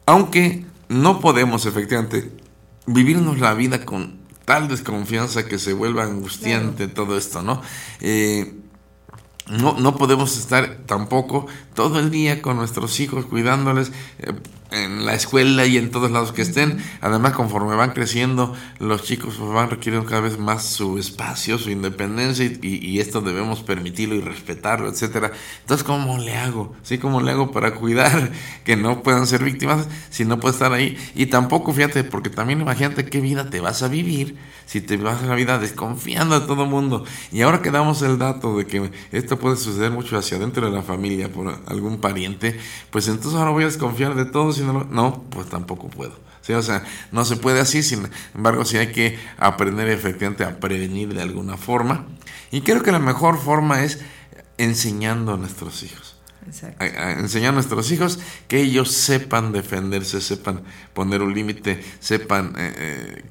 aunque no podemos efectivamente vivirnos la vida con tal desconfianza que se vuelva angustiante todo esto, ¿no? Eh, no, no podemos estar tampoco todo el día con nuestros hijos cuidándoles, eh, en la escuela y en todos lados que estén. Además, conforme van creciendo, los chicos pues, van requiriendo cada vez más su espacio, su independencia y, esto debemos permitirlo y respetarlo, etcétera. Entonces, ¿cómo le hago? ¿Sí? ¿Cómo le hago para cuidar que no puedan ser víctimas si no puede estar ahí? Y tampoco, fíjate, porque también imagínate qué vida te vas a vivir si te vas a la vida desconfiando de todo mundo. Y ahora que damos el dato de que esto puede suceder mucho hacia adentro de la familia por algún pariente, pues entonces ahora voy a desconfiar de todos no pues tampoco puedo. ¿sí? O sea, no se puede así, sin embargo, sí hay que aprender efectivamente a prevenir de alguna forma. Y creo que la mejor forma es enseñando a nuestros hijos. enseñar a nuestros hijos que ellos sepan defenderse, sepan poner un límite, sepan eh, eh,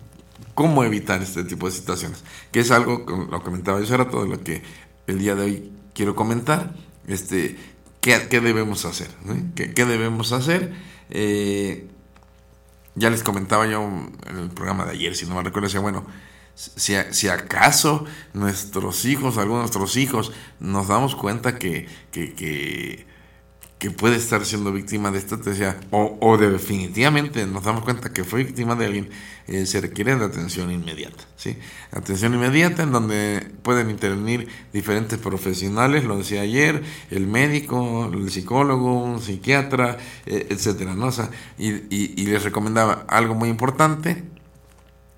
cómo evitar este tipo de situaciones. Que es algo, lo comentaba yo, era todo lo que el día de hoy quiero comentar. Este, ¿qué, debemos hacer? ¿Qué, ¿Qué, debemos hacer? Eh, ya les comentaba yo en el programa de ayer, si no me recuerdo, decía, bueno, si, si, acaso nuestros hijos, algunos de nuestros hijos, nos damos cuenta que, que, que puede estar siendo víctima de esto, te decía, o, o definitivamente nos damos cuenta que fue víctima de alguien, eh, se requiere de atención inmediata. ¿sí? Atención inmediata en donde pueden intervenir diferentes profesionales, lo decía ayer, el médico, el psicólogo, un psiquiatra, eh, etcétera, ¿no? y, y les recomendaba algo muy importante,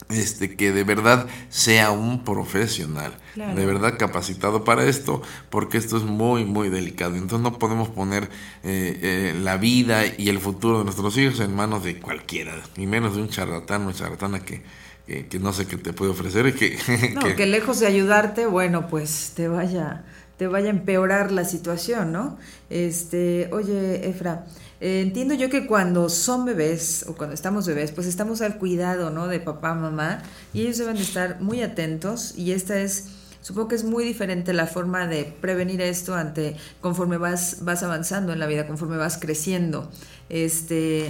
este, que de verdad sea un profesional, de verdad capacitado para esto, porque esto es muy, muy delicado. Entonces no podemos poner eh, eh, la vida y el futuro de nuestros hijos en manos de cualquiera, ni menos de un charlatán o charlatana que, que, no sé qué te puede ofrecer. Y que, no, que, lejos de ayudarte, bueno, pues te vaya, te vaya a empeorar la situación, ¿no? Este, oye, Efra, eh, entiendo yo que cuando son bebés o cuando estamos bebés, pues estamos al cuidado, ¿no? De papá, mamá y ellos deben de estar muy atentos y esta es, supongo que es muy diferente la forma de prevenir esto ante conforme vas, vas avanzando en la vida, conforme vas creciendo. Este,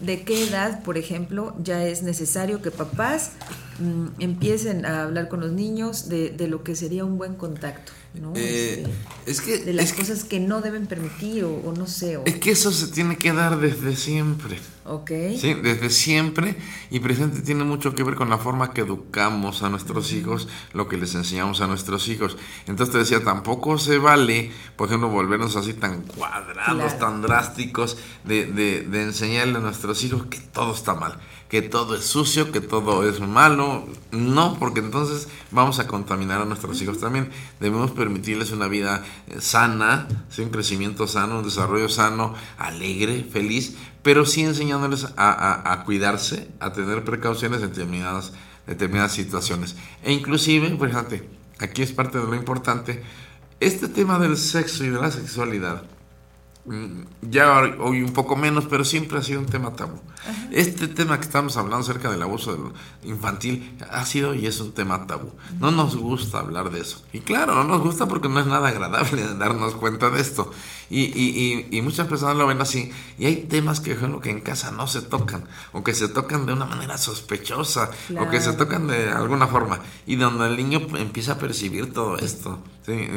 ¿De qué edad, por ejemplo, ya es necesario que papás mm, empiecen a hablar con los niños de, de lo que sería un buen contacto? Eh, este, es que, de las cosas que, no deben permitir o, no sé. Es que eso se tiene que dar desde siempre. Ok. Sí, desde siempre y presente tiene mucho que ver con la forma que educamos a nuestros hijos, lo que les enseñamos a nuestros hijos. Entonces te decía, tampoco se vale, por ejemplo, volvernos así tan cuadrados, tan drásticos, de, de, de enseñarle a nuestros hijos que todo está mal que todo es sucio, que todo es malo. No, porque entonces vamos a contaminar a nuestros hijos también. Debemos permitirles una vida eh, sana, un crecimiento sano, un desarrollo sano, alegre, feliz, pero sí enseñándoles a, cuidarse, a tener precauciones en determinadas, determinadas situaciones. E inclusive, fíjate, aquí es parte de lo importante, este tema del sexo y de la sexualidad ya hoy un poco menos, pero siempre ha sido un tema tabú. Este tema que estamos hablando acerca del abuso infantil ha sido y es un tema tabú. No nos gusta hablar de eso. Y claro, no nos gusta porque no es nada agradable darnos cuenta de esto. Y, y, y, muchas personas lo ven así. Y hay temas que, ejemplo, que en casa no se tocan, o que se tocan de una manera sospechosa, o que se tocan de alguna forma. Y donde el niño empieza a percibir todo esto. ¿sí?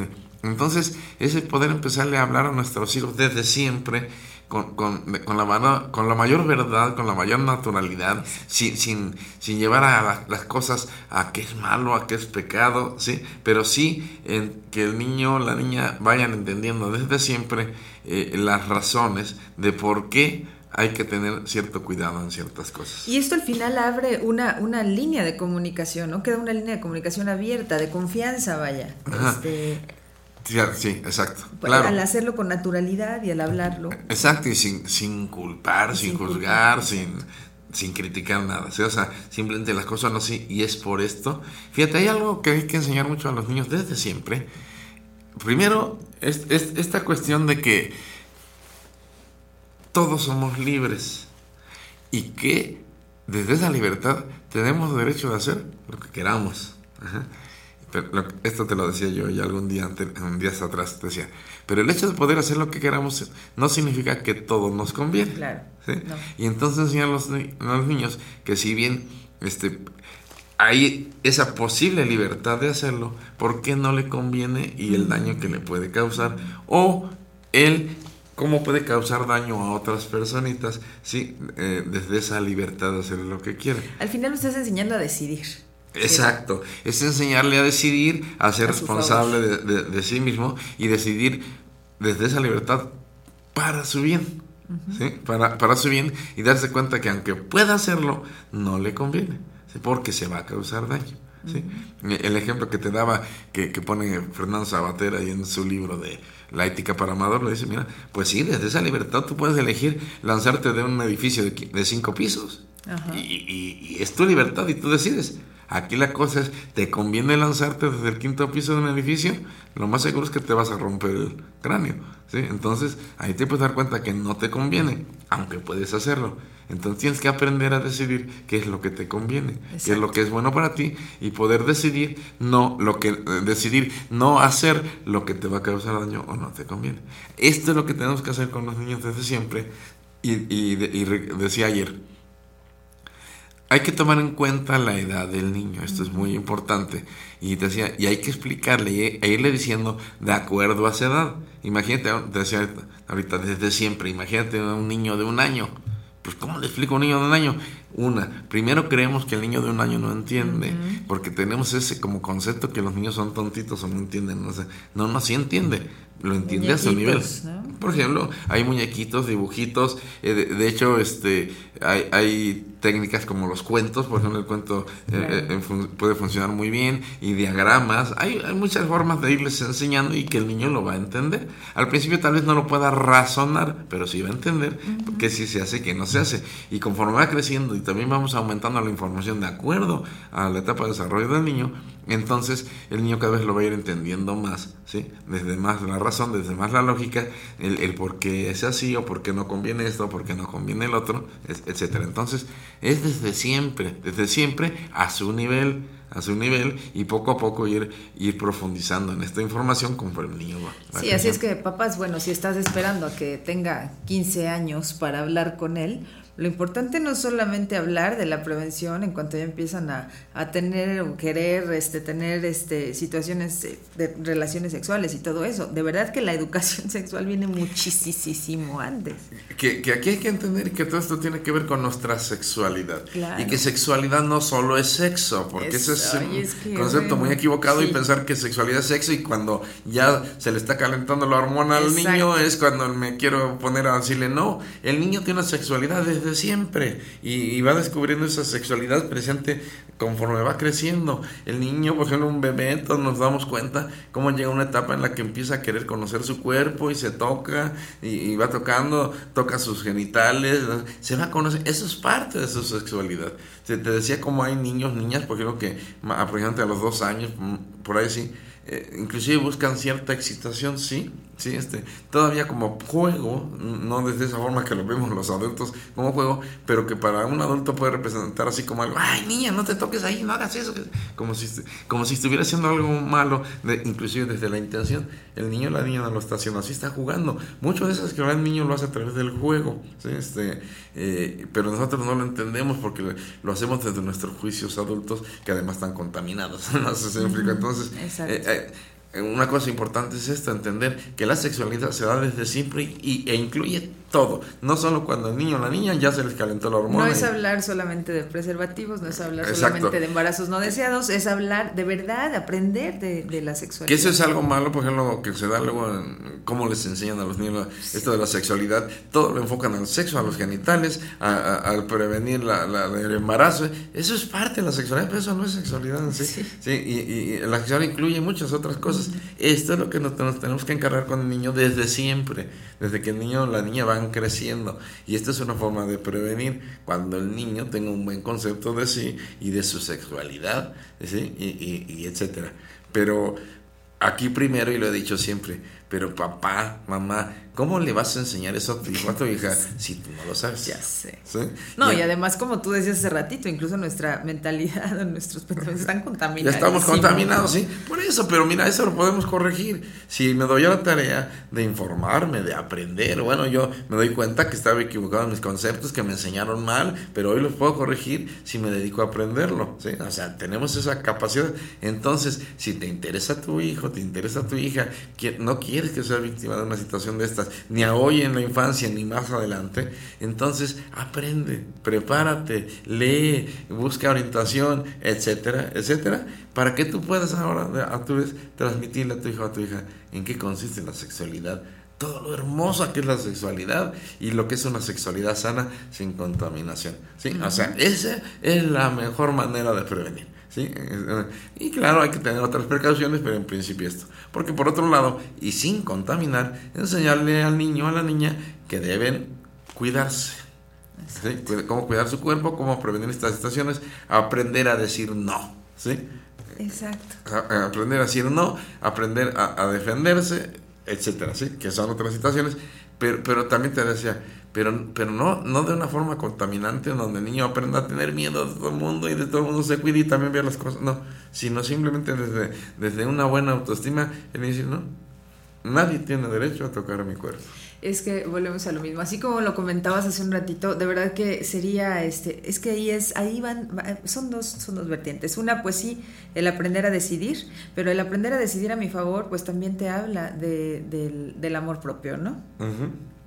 Entonces, ese poder empezarle a hablar a nuestros hijos desde siempre, con, con, con, la, con la mayor verdad, con la mayor naturalidad, sin, sin, sin llevar a las cosas a qué es malo, a qué es pecado, ¿sí? Pero sí en que el niño o la niña vayan entendiendo desde siempre eh, las razones de por qué hay que tener cierto cuidado en ciertas cosas. Y esto al final abre una, una línea de comunicación, ¿no? Queda una línea de comunicación abierta, de confianza, vaya. Este, Sí, exacto. Al hacerlo con naturalidad y al hablarlo. Exacto, y sin, sin culpar, sin, juzgar, sin, sin criticar nada. O sea, simplemente las cosas no así y es por esto. Fíjate, hay algo que hay que enseñar mucho a los niños desde siempre. Primero, es, es esta cuestión de que todos somos libres y que desde esa libertad tenemos derecho de hacer lo que queramos. Ajá esto te lo decía yo ya algún día, antes, un días atrás, te decía, pero el hecho de poder hacer lo que queramos no significa que todo nos conviene. Claro. Y entonces enseñar a los, niños que si bien este, hay esa posible libertad de hacerlo, ¿por qué no le conviene y el daño que le puede causar? O él cómo puede causar daño a otras personitas, sí, eh, desde esa libertad de hacer lo que quiere. Al final lo estás enseñando a decidir. Exacto, es enseñarle a decidir, a ser responsable de, sí mismo y decidir desde esa libertad para su bien, ¿sí? para, para su bien y darse cuenta que aunque pueda hacerlo, no le conviene, porque se va a causar daño. ¿sí? El ejemplo que te daba, que, que, pone Fernando Sabatera ahí en su libro de La ética para amador, le dice, mira, pues sí, desde esa libertad tú puedes elegir lanzarte de un edificio de, cinco pisos. Y, y, y es tu libertad y tú decides. Aquí la cosa es, ¿te conviene lanzarte desde el quinto piso de un edificio? Lo más seguro es que te vas a romper el cráneo. ¿sí? Entonces, ahí te puedes dar cuenta que no te conviene, aunque puedes hacerlo. Entonces tienes que aprender a decidir qué es lo que te conviene, qué es lo que es bueno para ti y poder decidir no lo que eh, decidir no hacer lo que te va a causar daño o no te conviene. Esto es lo que tenemos que hacer con los niños desde siempre y, y decía ayer, hay que tomar en cuenta la edad del niño, esto es muy importante. Y te decía, y hay que explicarle e irle diciendo de acuerdo a esa edad. Imagínate, te decía ahorita desde siempre, imagínate un niño de un año. Pues ¿cómo le explico a un niño de un año? Una, primero creemos que el niño de un año no entiende, porque tenemos ese como concepto que los niños son tontitos o no entienden. No, sé. no, no, sí entiende, lo entiende a su nivel. Por ejemplo, hay muñequitos, dibujitos, eh, de, hecho, este, hay, hay, técnicas como los cuentos, por ejemplo, el cuento eh, eh, puede funcionar muy bien, y diagramas, hay, hay, muchas formas de irles enseñando y que el niño lo va a entender. Al principio tal vez no lo pueda razonar, pero sí va a entender qué sí se hace, qué no se hace. Y conforme va creciendo y también vamos aumentando la información de acuerdo a la etapa de desarrollo del niño, entonces el niño cada vez lo va a ir entendiendo más, ¿sí? Desde más la razón, desde más la lógica, el, el por qué es así o por qué no conviene esto, por qué no conviene el otro, etcétera. Entonces es desde siempre, desde siempre a su nivel, a su nivel y poco a poco ir, ir profundizando en esta información conforme el niño va. Sí, así es que papás, bueno, si estás esperando a que tenga 15 años para hablar con él, lo importante no es solamente hablar de la prevención en cuanto ya empiezan a, a tener o querer este, tener este, situaciones de relaciones sexuales y todo eso. De verdad que la educación sexual viene muchísimo antes. Que, que aquí hay que entender que todo esto tiene que ver con nuestra sexualidad. Y que sexualidad no solo es sexo, porque ese es un concepto muy equivocado y pensar que sexualidad es sexo y cuando ya se le está calentando la hormona al niño es cuando me quiero poner a decirle no. El niño tiene una sexualidad de siempre y, va descubriendo esa sexualidad presente conforme va creciendo. El niño, por ejemplo, un bebé, todos nos damos cuenta cómo llega una etapa en la que empieza a querer conocer su cuerpo y se toca y, va tocando, toca sus genitales, se va a conocer. Eso es parte de su sexualidad. te decía cómo hay niños, niñas, por ejemplo, que, ejemplo, a los dos años, mm, por ahí sí, eh, inclusive buscan cierta excitación, sí, sí, este, todavía como juego, no desde esa forma que lo vemos los adultos como juego, pero que para un adulto puede representar así como algo, ay niña, no te toques ahí, no hagas eso, como si, como si estuviera haciendo algo malo, inclusive desde la intención, el niño o la niña no lo está haciendo, así está jugando, muchas veces que el niño lo hace a través del juego, ¿sí? este, eh, pero nosotros no lo entendemos porque lo hacemos desde nuestros juicios adultos que además están contaminados, no sé si entonces... Eh, eh, una cosa importante es esto, entender que la sexualidad se da desde siempre y, e incluye todo, no solo cuando el niño o la niña ya se les calentó la hormona. No es hablar solamente de preservativos, no es hablar solamente de embarazos no deseados, es hablar de verdad, aprender de, la sexualidad. Que eso es algo malo, por ejemplo, que se da luego en cómo les enseñan a los niños esto de la sexualidad, todo lo enfocan al sexo, a los genitales, al prevenir la, el embarazo, eso es parte de la sexualidad, pero eso no es sexualidad sí. sí. y, la sexualidad incluye muchas otras cosas. Esto es lo que nos, nos tenemos que encargar con el niño desde siempre, desde que el niño o la niña van creciendo. Y esta es una forma de prevenir cuando el niño tenga un buen concepto de sí y de su sexualidad, ¿sí? y, etcétera. Pero aquí primero, y lo he dicho siempre, pero papá, mamá, ¿Cómo le vas a enseñar eso a tu hijo, a tu hija, si tú no lo sabes? Ya sé. No, y además, como tú decías hace ratito, incluso nuestra mentalidad, nuestros pensamientos están contaminados. Ya estamos contaminados, sí. Por eso, pero mira, eso lo podemos corregir. Si me doy a la tarea de informarme, de aprender, bueno, yo me doy cuenta que estaba equivocado en mis conceptos, que me enseñaron mal, pero hoy los puedo corregir si me dedico a aprenderlo, ¿sí? O sea, tenemos esa capacidad. Entonces, si te interesa tu hijo, te interesa tu hija, no quieres que sea víctima de una situación de esta, ni a hoy en la infancia, ni más adelante. Entonces, aprende, prepárate, lee, busca orientación, etcétera, etcétera, para que tú puedas ahora a tu vez transmitirle a tu hijo o a tu hija en qué consiste la sexualidad todo lo hermosa que es la sexualidad y lo que es una sexualidad sana sin contaminación. ¿sí? O sea, esa es la mejor manera de prevenir. ¿Sí? Y claro, hay que tener otras precauciones, pero en principio esto. Porque por otro lado, y sin contaminar, enseñarle al niño o a la niña que deben cuidarse. ¿sí? Cómo cuidar su cuerpo, cómo prevenir estas situaciones, aprender a decir no. ¿sí? Exacto. aprender a decir no, aprender a, a defenderse, etcétera, ¿sí? Que son otras situaciones. Pero, pero también te decía, pero, pero no, no de una forma contaminante donde el niño aprenda a tener miedo de todo el mundo y de todo el mundo se cuide y también vea las cosas, no, sino simplemente desde, desde una buena autoestima, el niño dice, no, nadie tiene derecho a tocar mi cuerpo es que volvemos a lo mismo. Así como lo comentabas hace un ratito, de verdad que sería este, es que ahí es, ahí van, son dos, son dos vertientes. Una, pues sí, el aprender a decidir, pero el aprender a decidir a mi favor, pues también te habla de, del, del, amor propio, ¿no?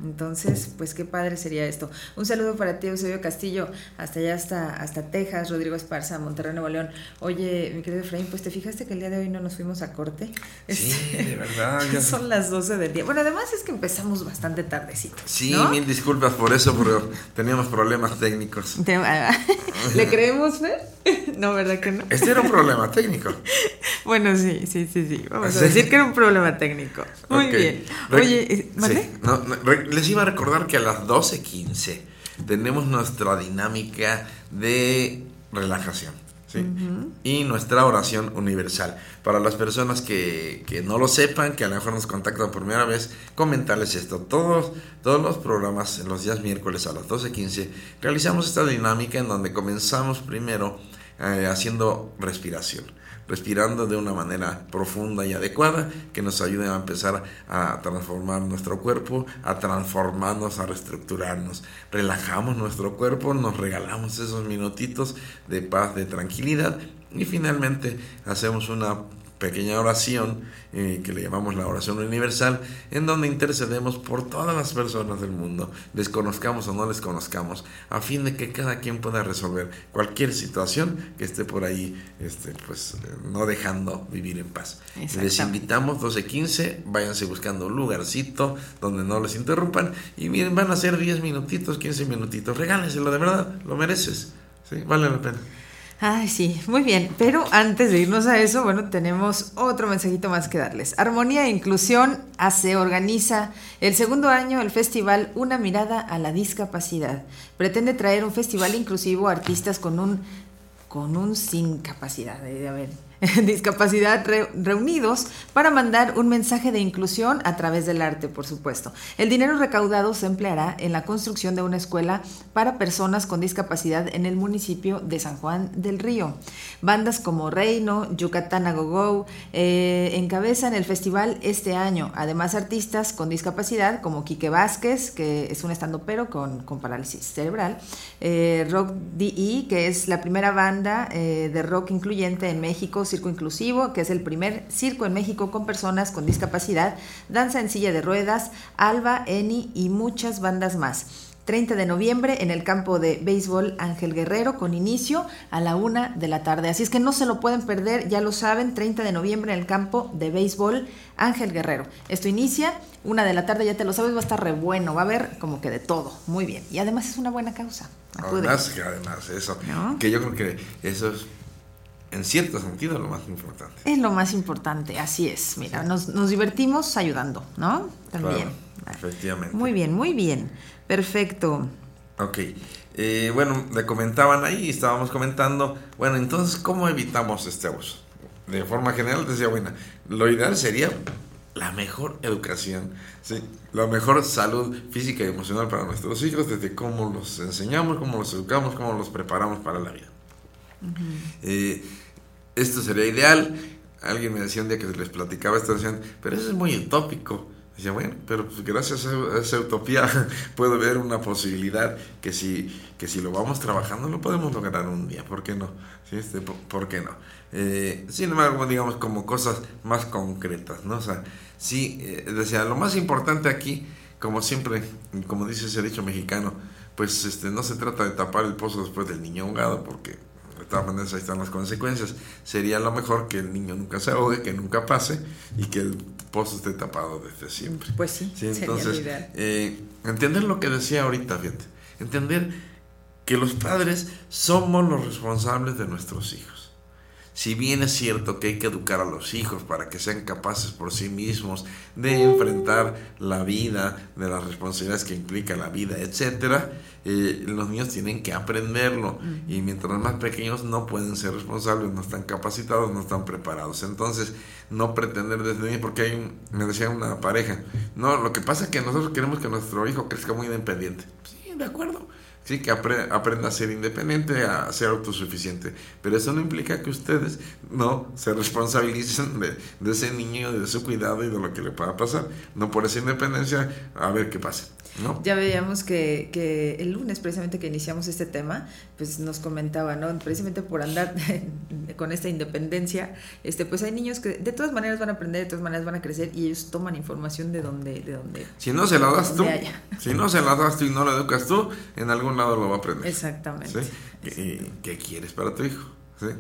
Entonces, pues qué padre sería esto. Un saludo para ti, Eusebio Castillo, hasta allá, hasta, hasta Texas, Rodrigo Esparza, Monterrey, Nuevo León. Oye, mi querido Efraín, pues te fijaste que el día de hoy no nos fuimos a corte. Sí, de verdad. Son las 12 del día. Bueno, además es que empezamos bastante tardecito. Sí, mil disculpas por eso, pero teníamos problemas técnicos. ¿Le creemos, Fer? No, ¿verdad que no? Este era un problema técnico. bueno, sí, sí, sí, sí. Vamos a decir que era un problema técnico. Muy bien. Oye, eh, ¿vale? no, no, les iba a recordar que a las 12.15 tenemos nuestra dinámica de relajación. Y nuestra oración universal. Para las personas que, que, no lo sepan, que a lo mejor nos contactan por primera vez, comentarles esto. Todos, todos los programas, en los días miércoles a las 12.15, realizamos esta dinámica en donde comenzamos primero eh, haciendo respiración respirando de una manera profunda y adecuada que nos ayude a empezar a transformar nuestro cuerpo, a transformarnos, a reestructurarnos. Relajamos nuestro cuerpo, nos regalamos esos minutitos de paz, de tranquilidad y finalmente hacemos una pequeña oración eh, que le llamamos la oración universal, en donde intercedemos por todas las personas del mundo, les conozcamos o no les conozcamos, a fin de que cada quien pueda resolver cualquier situación que esté por ahí, este, pues no dejando vivir en paz. Les invitamos 12.15, váyanse buscando un lugarcito donde no les interrumpan y miren, van a ser 10 minutitos, 15 minutitos, regálenselo, de verdad, lo mereces, ¿sí? vale la pena. Ay, sí, muy bien. Pero antes de irnos a eso, bueno, tenemos otro mensajito más que darles. Armonía e Inclusión se organiza el segundo año el festival Una mirada a la discapacidad. Pretende traer un festival inclusivo a artistas con un con un sin capacidad. A ver, discapacidad reunidos para mandar un mensaje de inclusión a través del arte, por supuesto. El dinero recaudado se empleará en la construcción de una escuela para personas con discapacidad en el municipio de San Juan del Río. Bandas como Reino, Yucatán Agogó eh, encabezan el festival este año. Además, artistas con discapacidad como Quique Vázquez, que es un estandopero con, con parálisis cerebral, eh, Rock DE, que es la primera banda eh, de rock incluyente en México Circo Inclusivo, que es el primer circo en México con personas con discapacidad, Danza en silla de ruedas, Alba, Eni y muchas bandas más. 30 de noviembre en el campo de béisbol Ángel Guerrero con inicio a la una de la tarde. Así es que no se lo pueden perder, ya lo saben, 30 de noviembre en el campo de béisbol Ángel Guerrero. Esto inicia una de la tarde, ya te lo sabes, va a estar re bueno, va a haber como que de todo, muy bien. Y además es una buena causa. Además, además eso, que yo creo que eso es en cierto sentido, lo más importante. Es lo más importante, así es. Mira, nos, nos, divertimos ayudando, ¿no? También. efectivamente. Muy bien, muy bien. Perfecto. Ok. Eh, bueno, le comentaban ahí, estábamos comentando, bueno, entonces, ¿cómo evitamos este abuso? De forma general, decía, bueno, lo ideal sería la mejor educación, ¿sí? la mejor salud física y emocional para nuestros hijos, desde cómo los enseñamos, cómo los educamos, cómo los preparamos para la vida. Eh, esto sería ideal. Alguien me decía un día que les platicaba esto, decían, pero eso es muy utópico. Decía, bueno, pero pues gracias a esa utopía puedo ver una posibilidad que si, que si lo vamos trabajando lo podemos lograr un día, ¿por qué no? Este, ¿Por qué no? Eh, sin embargo, digamos como cosas más concretas, ¿no? O sea, sí, eh, decía, lo más importante aquí, como siempre, como dice ese dicho mexicano, pues este, no se trata de tapar el pozo después del niño ahogado, porque de todas maneras ahí están las consecuencias. Sería lo mejor que el niño nunca se ahogue, que nunca pase y que el pozo esté tapado desde siempre. Pues sí, entonces, eh, entender lo que decía ahorita, fíjate, entender que los padres somos los responsables de nuestros hijos. Si bien es cierto que hay que educar a los hijos para que sean capaces por sí mismos de enfrentar la vida, de las responsabilidades que implica la vida, etcétera, eh, los niños tienen que aprenderlo y mientras más pequeños no pueden ser responsables, no están capacitados, no están preparados. Entonces, no pretender desde niño, porque hay, me decía una pareja, no, lo que pasa es que nosotros queremos que nuestro hijo crezca muy independiente. Sí, de acuerdo sí, que aprenda a ser independiente, a ser autosuficiente. Pero eso no implica que ustedes no se responsabilicen de, de ese niño, de su cuidado y de lo que le pueda pasar. No por esa independencia, a ver qué pasa. Ya veíamos que, que, el lunes, precisamente que iniciamos este tema, pues nos comentaba, ¿no? Precisamente por andar con esta independencia, este, pues hay niños que de todas maneras van a aprender, de todas maneras van a crecer y ellos toman información de donde, de donde. Si no se la das tú, si no se la das tú y no la educas tú, en algún lado lo va a aprender. Exactamente. ¿Qué, quieres para tu hijo?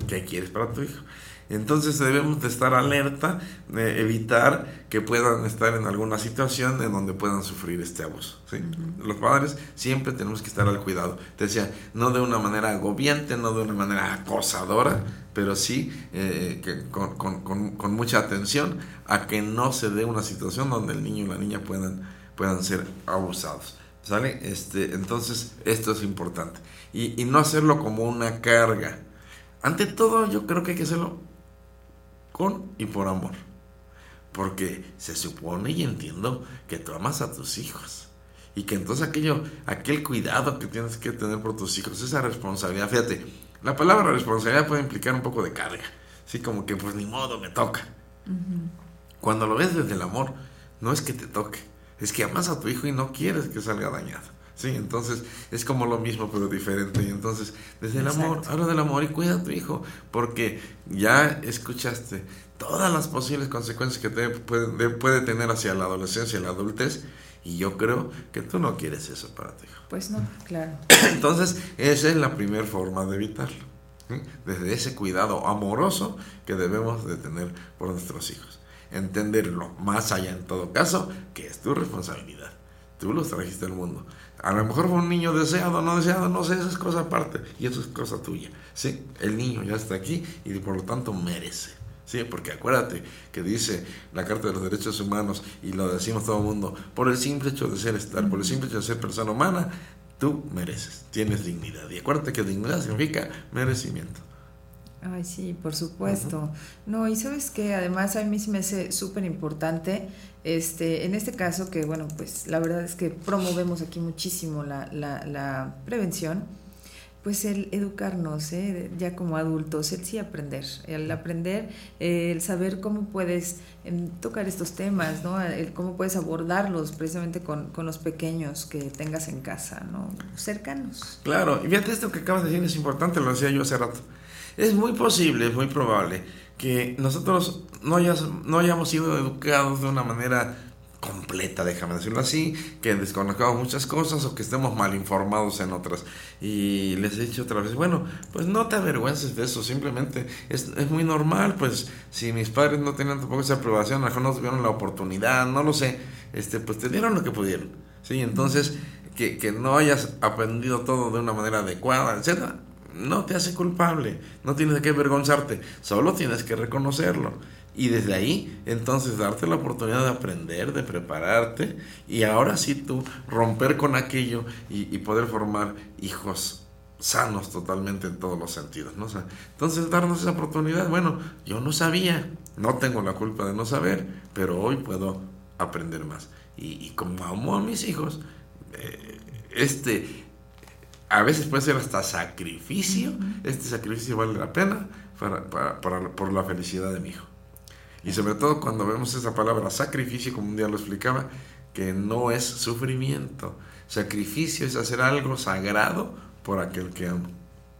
¿Qué quieres para tu hijo? Entonces debemos de estar alerta, de evitar que puedan estar en alguna situación en donde puedan sufrir este abuso. Los padres siempre tenemos que estar al cuidado. Te decía, no de una manera agobiante, no de una manera acosadora, pero sí eh, que con, con, con, mucha atención a que no se dé una situación donde el niño y la niña puedan, puedan ser abusados. ¿Sale? Este, entonces, esto es importante. Y, y no hacerlo como una carga. Ante todo, yo creo que hay que hacerlo con y por amor. Porque se supone y entiendo que tú amas a tus hijos. Y que entonces aquello, aquel cuidado que tienes que tener por tus hijos, esa responsabilidad, fíjate, la palabra responsabilidad puede implicar un poco de carga. Así como que pues ni modo, me toca. Cuando lo ves desde el amor, no es que te toque, es que amas a tu hijo y no quieres que salga dañado. Sí, entonces es como lo mismo pero diferente. Y entonces, desde el amor, habla del amor y cuida a tu hijo, porque ya escuchaste todas las posibles consecuencias que te puede, puede tener hacia la adolescencia y la adultez. Y yo creo que tú no quieres eso para tu hijo. Pues no, claro. Entonces, esa es la primera forma de evitarlo. Desde ese cuidado amoroso que debemos de tener por nuestros hijos. Entenderlo más allá en todo caso, que es tu responsabilidad. Tú los trajiste al mundo. A lo mejor fue un niño deseado, no deseado, no sé, eso es cosa aparte. Y eso es cosa tuya. Sí, el niño ya está aquí y por lo tanto merece. Sí, porque acuérdate que dice la Carta de los Derechos Humanos y lo decimos todo el mundo, por el simple hecho de ser estar, por el simple hecho de ser persona humana, tú mereces, tienes dignidad. Y acuérdate que dignidad significa merecimiento. Ay, sí, por supuesto. No, y sabes que además a mí sí me hace súper importante, este, en este caso que, bueno, pues la verdad es que promovemos aquí muchísimo la, la, la prevención, pues el educarnos, ¿eh? ya como adultos, el sí aprender, el aprender, el saber cómo puedes em, tocar estos temas, ¿no? El cómo puedes abordarlos precisamente con, con, los pequeños que tengas en casa, ¿no? Cercanos. Claro, y fíjate esto que acabas de decir es importante, lo decía yo hace rato. Es muy posible, es muy probable que nosotros no, no hayamos sido educados de una manera completa, déjame decirlo así, que desconozcamos muchas cosas o que estemos mal informados en otras. Y les he dicho otra vez, bueno, pues no te avergüences de eso, simplemente es, es muy normal, pues si mis padres no tenían tampoco esa aprobación, a lo mejor no tuvieron la oportunidad, no lo sé, este, pues te dieron lo que pudieron. Sí, entonces que, que no hayas aprendido todo de una manera adecuada, etcétera, no te hace culpable, no tienes que avergonzarte, solo tienes que reconocerlo. Y desde ahí, entonces, darte la oportunidad de aprender, de prepararte y ahora sí tú romper con aquello y, poder formar hijos sanos totalmente en todos los sentidos. ¿no? entonces, darnos esa oportunidad, bueno, yo no sabía, no tengo la culpa de no saber, pero hoy puedo aprender más. Y, como amo a mis hijos, eh, este, a veces puede ser hasta sacrificio, este sacrificio vale la pena para, por la felicidad de mi hijo. Y sobre todo cuando vemos esa palabra sacrificio, como un día lo explicaba, que no es sufrimiento. Sacrificio es hacer algo sagrado por aquel que amo.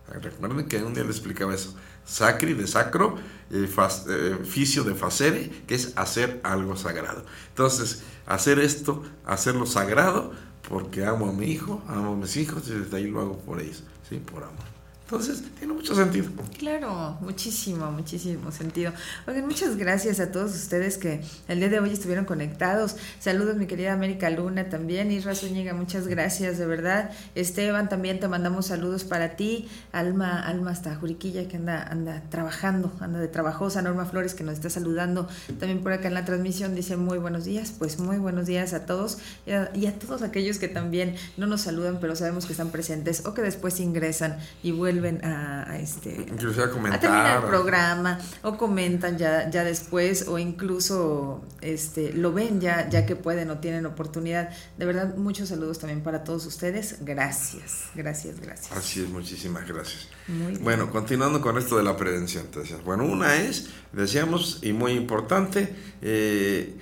Recuerden que un día le explicaba eso. Sacri de sacro, eh, eh de facere, que es hacer algo sagrado. Entonces, hacer esto, hacerlo sagrado, porque amo a mi hijo, amo a mis hijos y desde ahí lo hago por ellos, ¿sí? por amor. Entonces, tiene mucho sentido. Claro, muchísimo, muchísimo sentido. Oigan, muchas gracias a todos ustedes que el día de hoy estuvieron conectados. Saludos, mi querida América Luna también. Isra Zúñiga, muchas gracias, de verdad. Esteban, también te mandamos saludos para ti. Alma, Alma hasta Juriquilla, que anda, anda trabajando, anda de trabajosa. Norma Flores, que nos está saludando también por acá en la transmisión, dice muy buenos días. Pues muy buenos días a todos y a, y a todos aquellos que también no nos saludan, pero sabemos que están presentes o que después ingresan y vuelven vuelven a, este incluso a comentar terminar el programa o comentan ya ya después o incluso este lo ven ya ya que pueden o tienen oportunidad de verdad muchos saludos también para todos ustedes gracias gracias gracias así es muchísimas gracias Muy bien. bueno continuando con esto de la prevención decías. bueno una es decíamos y muy importante eh,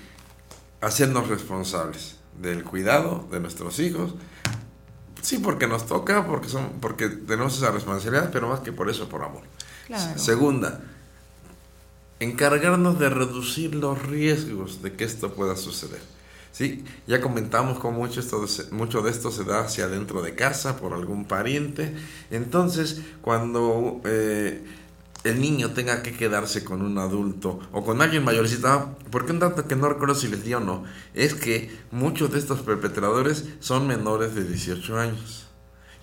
hacernos responsables del cuidado de nuestros hijos Sí, porque nos toca, porque son, porque tenemos esa responsabilidad, pero más que por eso, por amor. Claro. Segunda, encargarnos de reducir los riesgos de que esto pueda suceder. Sí, ya comentamos cómo mucho, esto, mucho de esto se da hacia dentro de casa por algún pariente. Entonces, cuando eh, el niño tenga que quedarse con un adulto o con alguien mayorcito, porque un dato que no recuerdo si les di o no, es que muchos de estos perpetradores son menores de 18 años.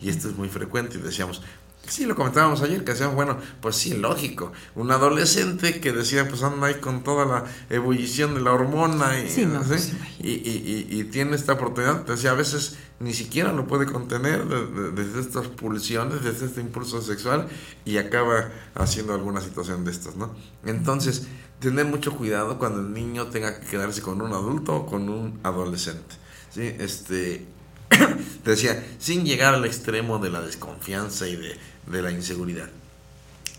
Y esto es muy frecuente. Decíamos, sí, lo comentábamos ayer, que decíamos, bueno, pues sí, lógico. Un adolescente que decía, pues anda ahí con toda la ebullición de la hormona y, Sí, no, ¿sí? pues, y, y- y- y tiene esta oportunidad, decía, a veces ni siquiera lo puede contener de- de- desde estas pulsiones, desde este impulso sexual y acaba haciendo alguna situación de estas, ¿no? Entonces, tener mucho cuidado cuando el niño tenga que quedarse con un adulto o con un adolescente, ¿sí? Este, te decía, sin llegar al extremo de la desconfianza y de, de la inseguridad.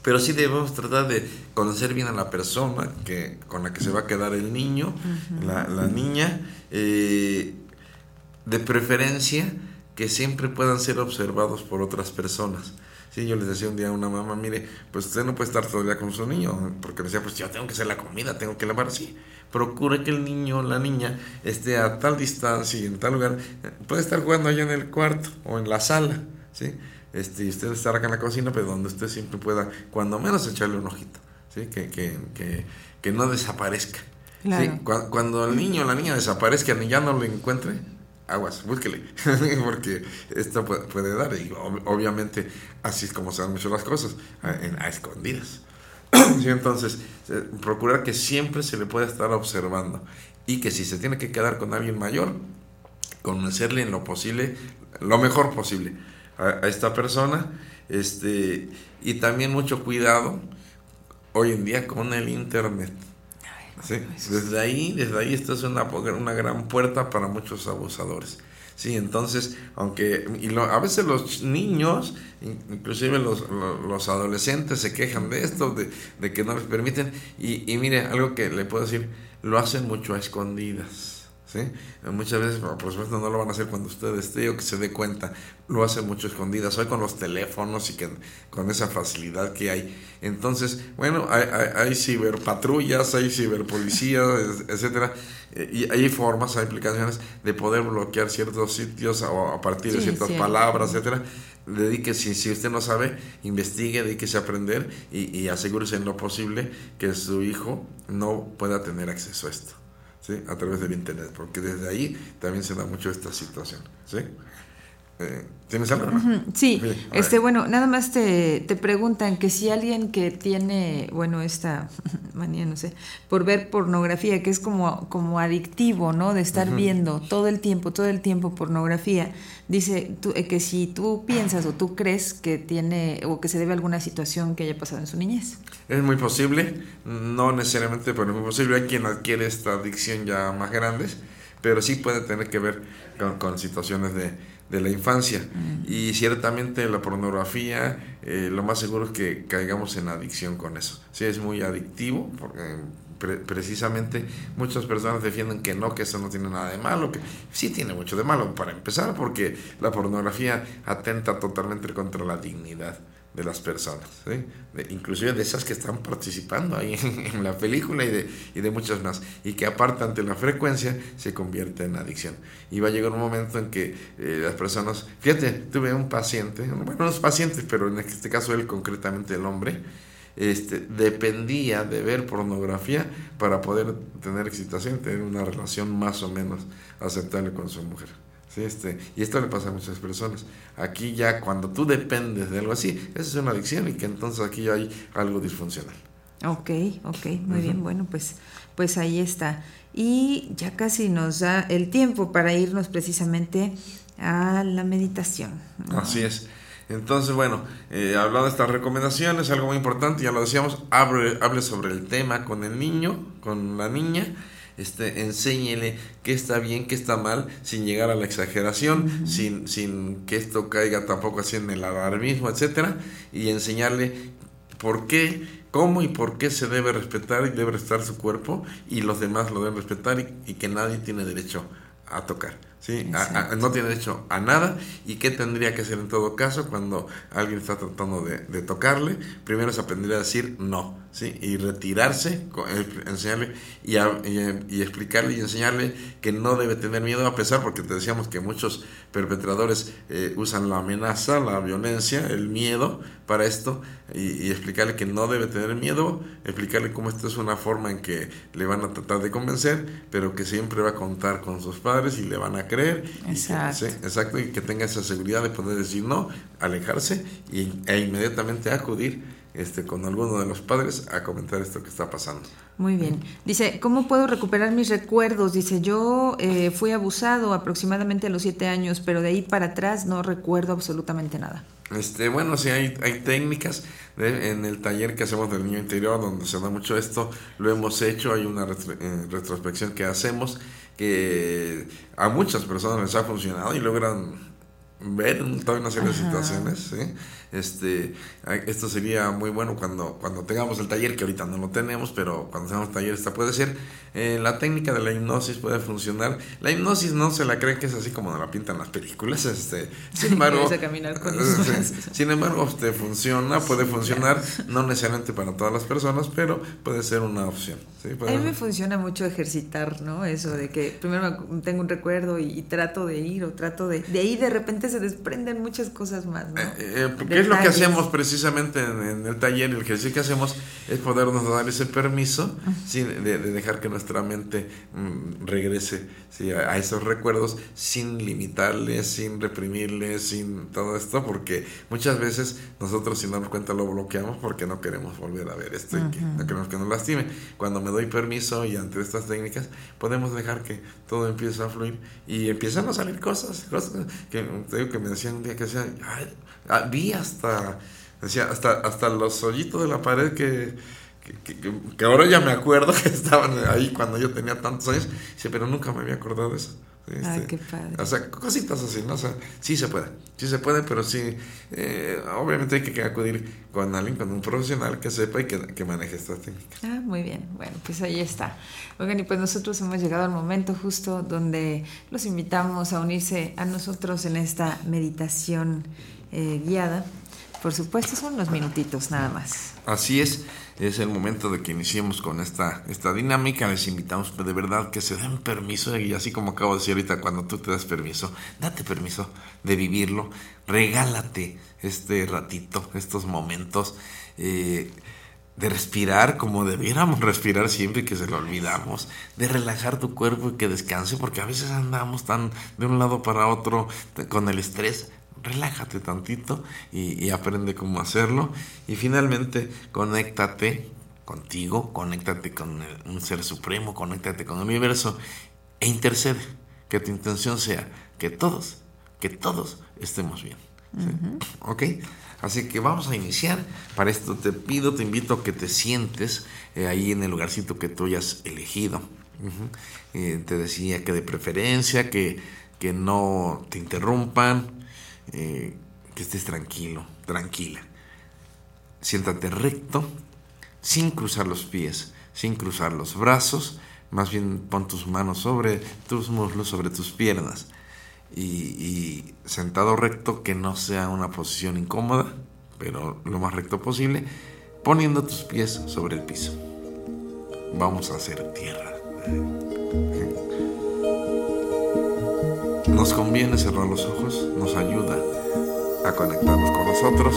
Pero sí debemos tratar de conocer bien a la persona que, con la que se va a quedar el niño, la, la niña, eh, de preferencia que siempre puedan ser observados por otras personas. Sí, yo les decía un día a una mamá, mire, pues usted no puede estar todo el día con su niño, porque decía, pues yo tengo que hacer la comida, tengo que lavar así. Procure que el niño o la niña esté a tal distancia y en tal lugar. Puede estar jugando allá en el cuarto o en la sala, ¿sí? Este, usted estar acá en la cocina, pero donde usted siempre pueda, cuando menos, echarle un ojito, ¿sí? Que, que, que, que no desaparezca. Claro. Cu- Cuando el niño o la niña desaparezca y ya no lo encuentre, aguas, búsquele, porque esto puede, puede dar, y ob- obviamente así es como se dan mucho las cosas, a, en- a escondidas. Sí, entonces, procurar que siempre se le pueda estar observando y que si se tiene que quedar con alguien mayor, conocerle en lo posible, lo mejor posible a, a esta persona, este, y también mucho cuidado hoy en día con el internet. Desde ahí, desde ahí esta es una, una gran puerta para muchos abusadores. Sí, entonces, aunque y lo- a veces los niños, in- inclusive los, lo- los adolescentes se quejan de esto, de, de que no les permiten, y, y mire, algo que le puedo decir, lo hacen mucho a escondidas. ¿Sí? Muchas veces, por supuesto, no lo van a hacer cuando usted esté o que se dé cuenta, lo hacen mucho a escondidas, hoy con los teléfonos y que, con esa facilidad que hay. Entonces, bueno, hay, hay, hay ciberpatrullas, hay ciberpolicías, etcétera, y hay formas, hay aplicaciones de poder bloquear ciertos sitios o a partir de ciertas palabras, etcétera. Dedique, si, si usted no sabe, investigue, dedíquese a aprender y, y asegúrese en lo posible que su hijo no pueda tener acceso a esto. ¿Sí? a través del internet, porque desde ahí también se da mucho esta situación. ¿sí? Eh, ¿Tienes algo? no? Sí, este, bueno, nada más te, te preguntan que si alguien que tiene, bueno, esta manía, no sé, por ver pornografía, que es como, como adictivo, ¿no? De estar viendo todo el tiempo, todo el tiempo pornografía, dice tú, eh, que si tú piensas o tú crees que tiene o que se debe a alguna situación que haya pasado en su niñez. Es muy posible, no necesariamente, pero es muy posible. Hay quien adquiere esta adicción ya más grandes, pero sí puede tener que ver con, con situaciones de, de la infancia. Y ciertamente la pornografía, eh, lo más seguro es que caigamos en adicción con eso. Sí, es muy adictivo, porque pre- precisamente muchas personas defienden que no, que eso no tiene nada de malo, que sí tiene mucho de malo, para empezar, porque la pornografía atenta totalmente contra la dignidad de las personas, inclusive de esas que están participando ahí en, la película y de, y de muchas más, y que aparte ante la frecuencia se convierte en adicción. Y va a llegar un momento en que eh, las personas, fíjate, tuve un paciente, bueno, no es paciente, pero en este caso él concretamente el hombre, este, dependía de ver pornografía para poder tener excitación, tener una relación más o menos aceptable con su mujer. Sí, este, y esto le pasa a muchas personas. Aquí ya cuando tú dependes de algo así, eso es una adicción y que entonces aquí ya hay algo disfuncional. Ok, ok, muy bien, bueno, pues, pues ahí está. Y ya casi nos da el tiempo para irnos precisamente a la meditación. ¿no? Así es. Entonces, bueno, eh, hablando de estas recomendaciones, algo muy importante, ya lo decíamos, hable, hable sobre el tema con el niño, con la niña, este, enséñele qué está bien, qué está mal, sin llegar a la exageración, sin, sin que esto caiga tampoco así en el alarmismo, etcétera, y enseñarle por qué, cómo y por qué se debe respetar y debe respetar su cuerpo y los demás lo deben respetar y, y que nadie tiene derecho a tocar. ¿sí? A, a, no tiene derecho a nada y qué tendría que hacer en todo caso cuando alguien está tratando de, de tocarle. Primero es aprender a decir no ¿sí? y retirarse, enseñarle y, a, y, y, explicarle y enseñarle que no debe tener miedo a pesar, porque te decíamos que muchos perpetradores eh, usan la amenaza, la violencia, el miedo para esto y, y, explicarle que no debe tener miedo, explicarle cómo esto es una forma en que le van a tratar de convencer, pero que siempre va a contar con sus padres y le van a creer. Exacto. Y que, sí, exacto, y que tenga esa seguridad de poder decir no, alejarse y, e inmediatamente acudir este, con alguno de los padres a comentar esto que está pasando. Muy bien. Dice, ¿cómo puedo recuperar mis recuerdos? Dice, yo eh, fui abusado aproximadamente a los siete años, pero de ahí para atrás no recuerdo absolutamente nada. Este, bueno, sí, hay, hay técnicas de, en el taller que hacemos del niño interior, donde se da mucho esto, lo hemos hecho, hay una retro, eh, retrospección que hacemos que a muchas personas les ha funcionado y logran ver toda una serie de situaciones, ¿sí? Este, esto sería muy bueno cuando, cuando tengamos el taller, que ahorita no lo tenemos, pero cuando tengamos el taller esta puede ser. Eh, la técnica de la hipnosis puede funcionar. La hipnosis no se la creen que es así como nos la pintan las películas. Este, sin embargo, sin embargo, este, funciona, puede funcionar, no necesariamente para todas las personas, pero puede ser una opción. ¿sí? A mí me funciona mucho ejercitar, ¿no? Eso de que primero tengo un recuerdo y, y trato de ir o trato de... De ahí de repente se desprenden muchas cosas más, ¿no? Eh, eh, ¿Qué es lo que hacemos precisamente en, en, el taller? El ejercicio que hacemos es podernos dar ese permiso ¿sí? de, de, dejar que nuestra mente mm, regrese ¿sí? a, a, esos recuerdos sin limitarles, sin reprimirles, sin todo esto, porque muchas veces nosotros sin darnos cuenta lo bloqueamos porque no queremos volver a ver esto uh -huh. y que no queremos que nos lastime. Cuando me doy permiso y ante estas técnicas podemos dejar que todo empiece a fluir y empiezan a salir cosas, cosas que que me decían un día que decían, ay, vi hasta, decía, hasta, hasta los hoyitos de la pared que, que, que, que, ahora ya me acuerdo que estaban ahí cuando yo tenía tantos años, dice, pero nunca me había acordado de eso. Este, Ay, qué padre. O sea, cositas así, ¿no? O sea, sí se puede, sí se puede, pero sí, eh, obviamente hay que acudir con alguien, con un profesional que sepa y que, que maneje estas técnicas. Ah, muy bien, bueno, pues ahí está. Oigan, y pues nosotros hemos llegado al momento justo donde los invitamos a unirse a nosotros en esta meditación eh, guiada. Por supuesto, son unos minutitos nada más. Así es es el momento de que iniciemos con esta, esta dinámica. Les invitamos de verdad que se den permiso, y así como acabo de decir ahorita, cuando tú te das permiso, date permiso de vivirlo, regálate este ratito, estos momentos. Eh, de respirar como debiéramos respirar siempre que se lo olvidamos, de relajar tu cuerpo y que descanse, porque a veces andamos tan de un lado para otro con el estrés, relájate tantito y, y, aprende cómo hacerlo. Y finalmente, conéctate contigo, conéctate con un ser supremo, conéctate con el universo e intercede. Que tu intención sea que todos, que todos estemos bien. ¿sí? Uh -huh. ¿Ok? Así que vamos a iniciar. Para esto te pido, te invito a que te sientes eh, ahí en el lugarcito que tú hayas elegido. Uh -huh. eh, te decía que de preferencia, que, que no te interrumpan, eh, que estés tranquilo, tranquila. Siéntate recto, sin cruzar los pies, sin cruzar los brazos, más bien pon tus manos sobre tus muslos, sobre tus piernas. Y, y, sentado recto, que no sea una posición incómoda, pero lo más recto posible, poniendo tus pies sobre el piso. Vamos a hacer tierra. Nos conviene cerrar los ojos, nos ayuda a conectarnos con nosotros.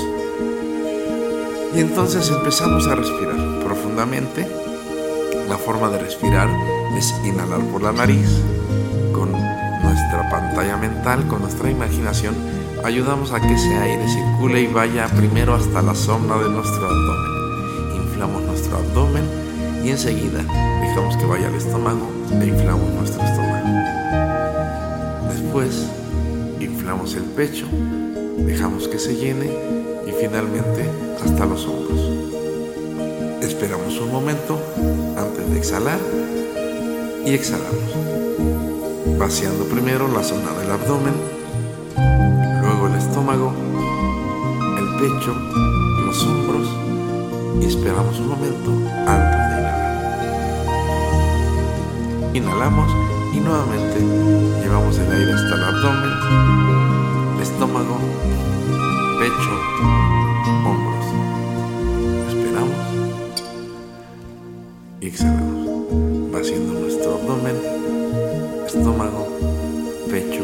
Y entonces empezamos a respirar profundamente. La forma de respirar es inhalar por la nariz. Con nuestra pantalla mental, con nuestra imaginación, ayudamos a que ese aire circule y vaya primero hasta la zona de nuestro abdomen. Inflamos nuestro abdomen y enseguida dejamos que vaya al estómago e inflamos nuestro estómago. Después, inflamos el pecho Dejamos que se llene y finalmente hasta los hombros. Esperamos un momento antes de exhalar y exhalamos, vaciando primero la zona del abdomen, luego el estómago, el pecho, los hombros y esperamos un momento antes de inhalar. Inhalamos y nuevamente llevamos el aire hasta el abdomen, estómago, pecho, hombros. Esperamos y exhalamos, vaciando nuestro abdomen, estómago, pecho,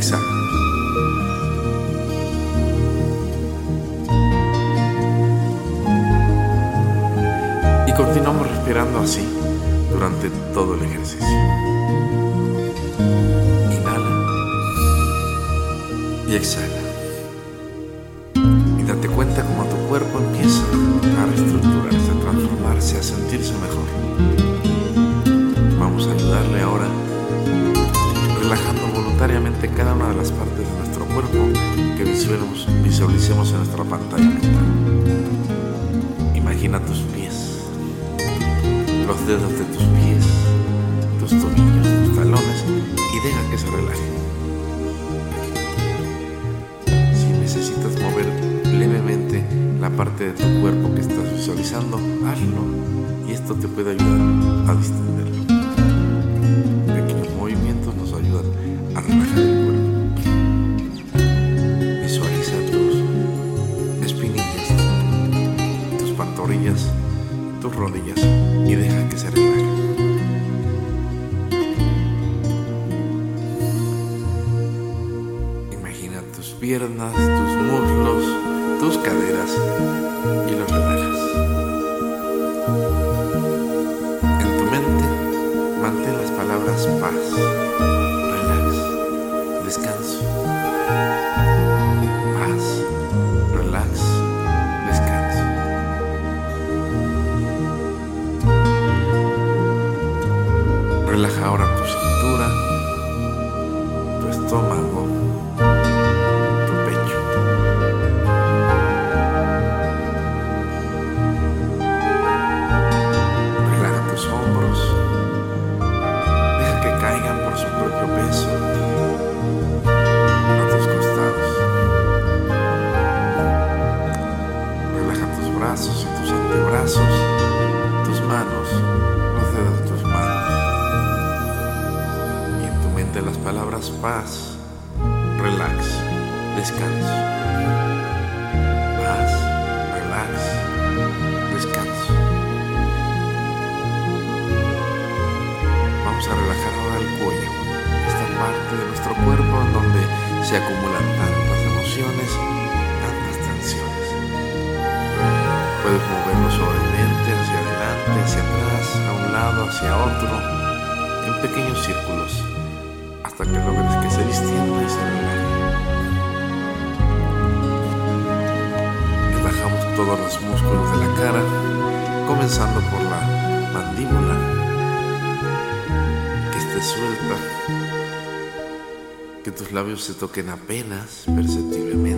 Y continuamos respirando así durante todo el ejercicio. Inhala y exhala. Y date cuenta cómo tu cuerpo empieza a reestructurarse, a transformarse, a sentirse mejor. Voluntariamente cada una de las partes de nuestro cuerpo que visualicemos, visualicemos en nuestra pantalla mental. Imagina tus pies, los dedos de tus pies, tus tobillos, tus talones y deja que se relajen. Si necesitas mover levemente la parte de tu cuerpo que estás visualizando, hazlo y esto te puede ayudar a distenderlo. Paz, relax, descanso. Paz, relax, descanso. Vamos a relajar ahora el cuello, esta parte de nuestro cuerpo en donde se acumulan tantas emociones, tantas tensiones. Puedes moverlo suavemente hacia adelante, hacia atrás, a un lado, hacia otro, en pequeños círculos, hasta que logres que se distienda y se relaje. Relajamos todos los músculos de la cara, comenzando por la mandíbula, que esté suelta, que tus labios se toquen apenas perceptiblemente.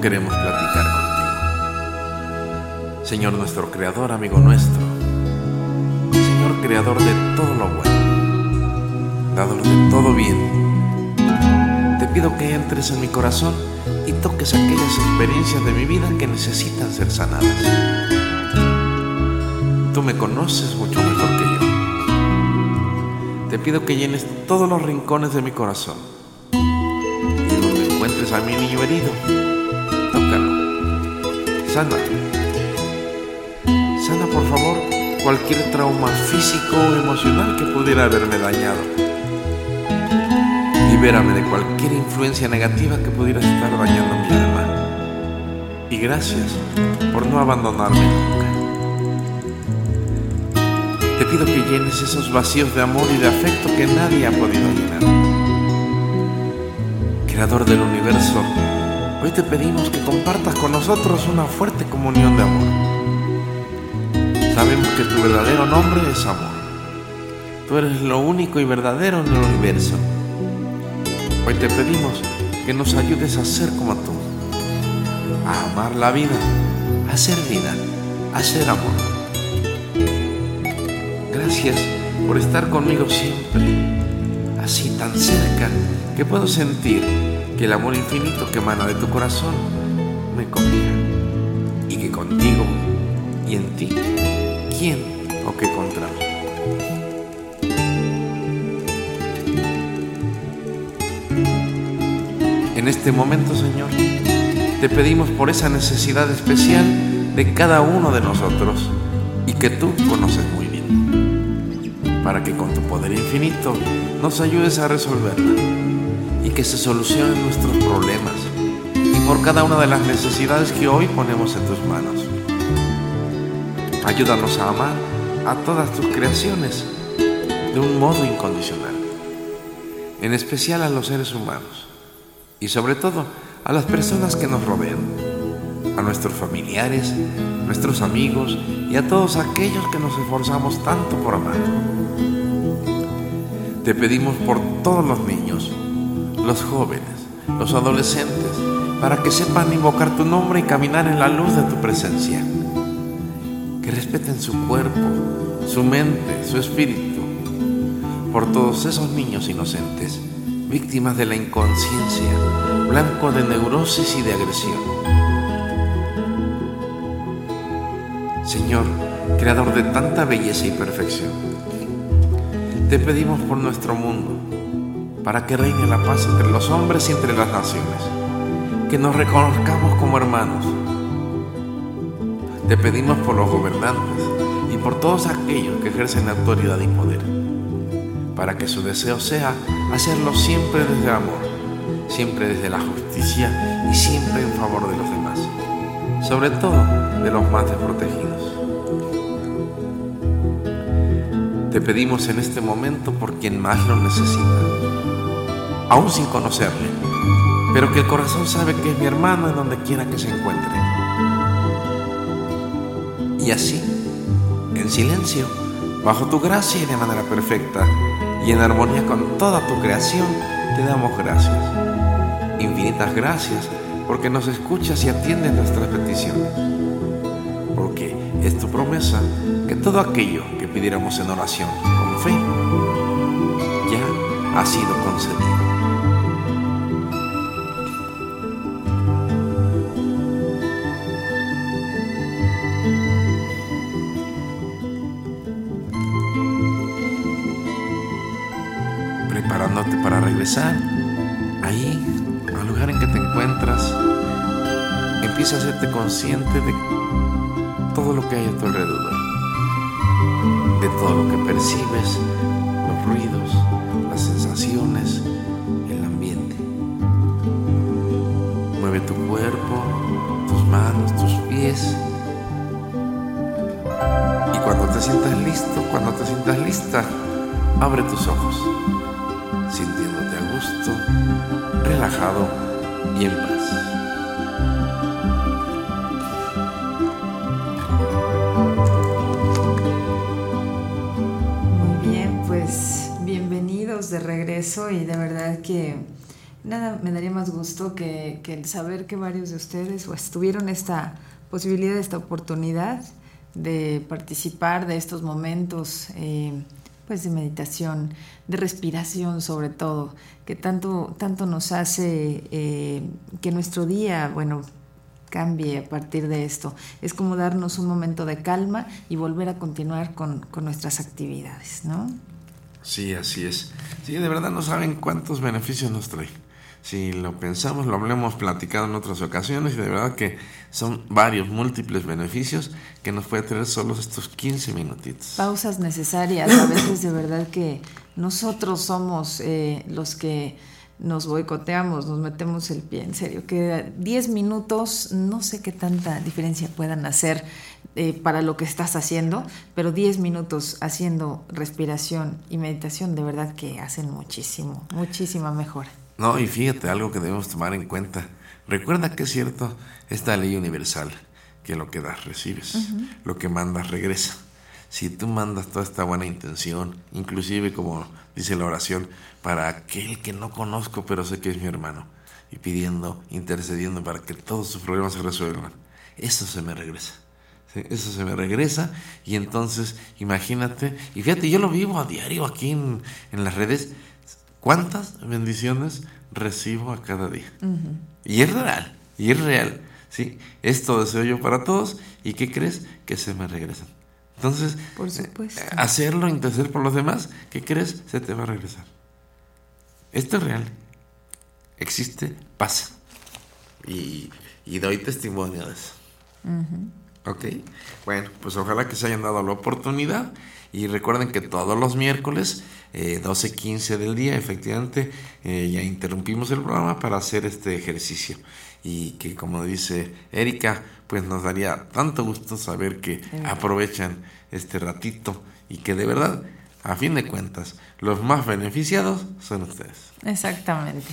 Queremos platicar contigo. Señor nuestro Creador, amigo nuestro. Señor Creador de todo lo bueno. Dador de todo bien. Te pido que entres en mi corazón y toques aquellas experiencias de mi vida que necesitan ser sanadas. Tú me conoces mucho mejor que yo. Te pido que llenes todos los rincones de mi corazón a mi niño herido. Sana. Sana, por favor, cualquier trauma físico o emocional que pudiera haberme dañado. Libérame de cualquier influencia negativa que pudiera estar dañando mi alma. Y gracias por no abandonarme nunca. Te pido que llenes esos vacíos de amor y de afecto que nadie ha podido llenar Creador del universo, hoy te pedimos que compartas con nosotros una fuerte comunión de amor. Sabemos que tu verdadero nombre es amor. Tú eres lo único y verdadero en el universo. Hoy te pedimos que nos ayudes a ser como tú, a amar la vida, a ser vida, a ser amor. Gracias por estar conmigo siempre, así tan cerca que puedo sentir que el amor infinito que emana de tu corazón me cobija y que contigo y en ti, ¿quién o qué contra mí? En este momento, Señor, te pedimos por esa necesidad especial de cada uno de nosotros y que tú conoces muy bien, para que con tu poder infinito nos ayudes a resolverla que se solucionen nuestros problemas y por cada una de las necesidades que hoy ponemos en tus manos. Ayúdanos a amar a todas tus creaciones de un modo incondicional, en especial a los seres humanos y sobre todo a las personas que nos rodean, a nuestros familiares, nuestros amigos y a todos aquellos que nos esforzamos tanto por amar. Te pedimos por todos los niños, los jóvenes, los adolescentes, para que sepan invocar tu nombre y caminar en la luz de tu presencia. Que respeten su cuerpo, su mente, su espíritu, por todos esos niños inocentes, víctimas de la inconsciencia, blanco de neurosis y de agresión. Señor, creador de tanta belleza y perfección, te pedimos por nuestro mundo, para que reine la paz entre los hombres y entre las naciones, que nos reconozcamos como hermanos. Te pedimos por los gobernantes y por todos aquellos que ejercen autoridad y poder, para que su deseo sea hacerlo siempre desde el amor, siempre desde la justicia y siempre en favor de los demás, sobre todo de los más desprotegidos. Te pedimos en este momento por quien más lo necesita aún sin conocerle, pero que el corazón sabe que es mi hermano en donde quiera que se encuentre. Y así, en silencio, bajo tu gracia y de manera perfecta, y en armonía con toda tu creación, te damos gracias. Infinitas gracias porque nos escuchas y atiendes nuestras peticiones. Porque es tu promesa que todo aquello que pidiéramos en oración ha sido concedido. preparándote para regresar, ahí, al lugar en que te encuentras, empieza a hacerte consciente de todo lo que hay a tu alrededor, de todo lo que percibes, sientas listo, cuando te sientas lista, abre tus ojos, sintiéndote a gusto, relajado y en paz. muy bien pues bienvenidos de regreso y de verdad que nada me daría más gusto que, que, el saber que varios de ustedes pues, o estuvieron esta posibilidad, esta oportunidad de participar de estos momentos eh, pues de meditación, de respiración sobre todo, que tanto, tanto nos hace eh, que nuestro día, bueno, cambie a partir de esto. Es como darnos un momento de calma y volver a continuar con, con nuestras actividades, ¿no? Sí, así es. Sí, de verdad no saben cuántos beneficios nos trae. Si lo pensamos, lo hablemos platicado en otras ocasiones y de verdad que son varios, múltiples beneficios que nos puede traer solo estos 15 minutitos. Pausas necesarias, a veces de verdad que nosotros somos eh, los que nos boicoteamos, nos metemos el pie, en serio, que 10 minutos, no sé qué tanta diferencia puedan hacer eh, para lo que estás haciendo, pero 10 minutos haciendo respiración y meditación de verdad que hacen muchísimo, muchísima mejora. No, y fíjate algo que debemos tomar en cuenta. Recuerda que es cierto esta ley universal, que lo que das recibes, lo que mandas regresa. Si tú mandas toda esta buena intención, inclusive como dice la oración, para aquel que no conozco pero sé que es mi hermano, y pidiendo, intercediendo para que todos sus problemas se resuelvan, eso se me regresa. Eso se me regresa y entonces imagínate, y fíjate, yo lo vivo a diario aquí en, en las redes, ¿Cuántas bendiciones recibo a cada día? Y es real, y es real. ¿sí? Esto deseo yo para todos y ¿qué crees? Que se me regresan. Entonces, por eh, hacerlo, interceder por los demás, ¿qué crees? Se te va a regresar. Esto es real. Existe, pasa. Y, doy testimonio de eso. Ok. Bueno, pues ojalá que se hayan dado la oportunidad y recuerden que todos los miércoles, eh, 12.15 del día, efectivamente, eh, ya interrumpimos el programa para hacer este ejercicio. Y que como dice Erika, pues nos daría tanto gusto saber que aprovechan este ratito y que de verdad, a fin de cuentas, los más beneficiados son ustedes. Exactamente.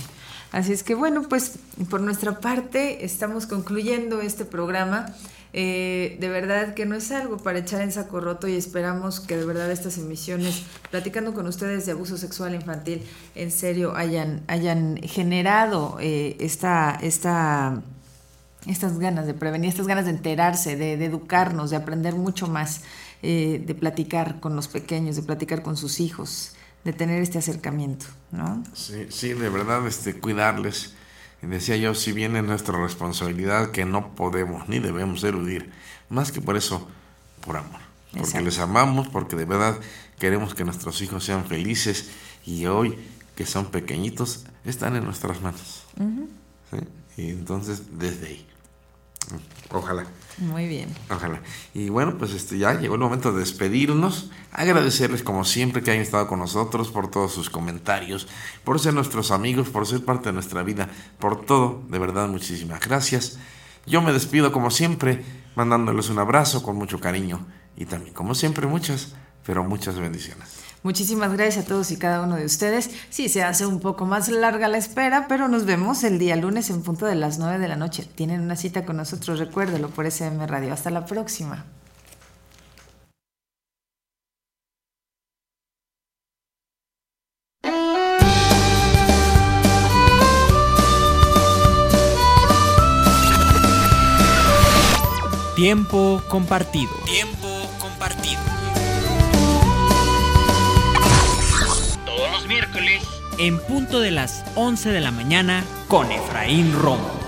Así es que bueno, pues por nuestra parte estamos concluyendo este programa. Eh, de verdad que no es algo para echar en saco roto y esperamos que de verdad estas emisiones, platicando con ustedes de abuso sexual infantil, en serio hayan, hayan generado eh, esta, esta, estas ganas de prevenir, estas ganas de enterarse, de, educarnos, de aprender mucho más, eh, de platicar con los pequeños, de platicar con sus hijos, de tener este acercamiento, ¿no? Sí, sí, de verdad, este, cuidarles decía yo, si viene nuestra responsabilidad que no podemos ni debemos eludir, más que por eso, por amor. Porque les amamos, porque de verdad queremos que nuestros hijos sean felices y hoy que son pequeñitos están en nuestras manos. Y entonces, desde ahí. Ojalá. Muy bien. Ojalá. Y bueno, pues este ya llegó el momento de despedirnos. Agradecerles como siempre que hayan estado con nosotros por todos sus comentarios, por ser nuestros amigos, por ser parte de nuestra vida, por todo. De verdad, muchísimas gracias. Yo me despido como siempre, mandándoles un abrazo con mucho cariño y también como siempre muchas, pero muchas bendiciones. Muchísimas gracias a todos y cada uno de ustedes. Sí, se hace un poco más larga la espera, pero nos vemos el día lunes en punto de las 9 de la noche. Tienen una cita con nosotros, recuérdelo por SM Radio. Hasta la próxima. Tiempo compartido. En punto de las 11 de la mañana con Efraín Romo.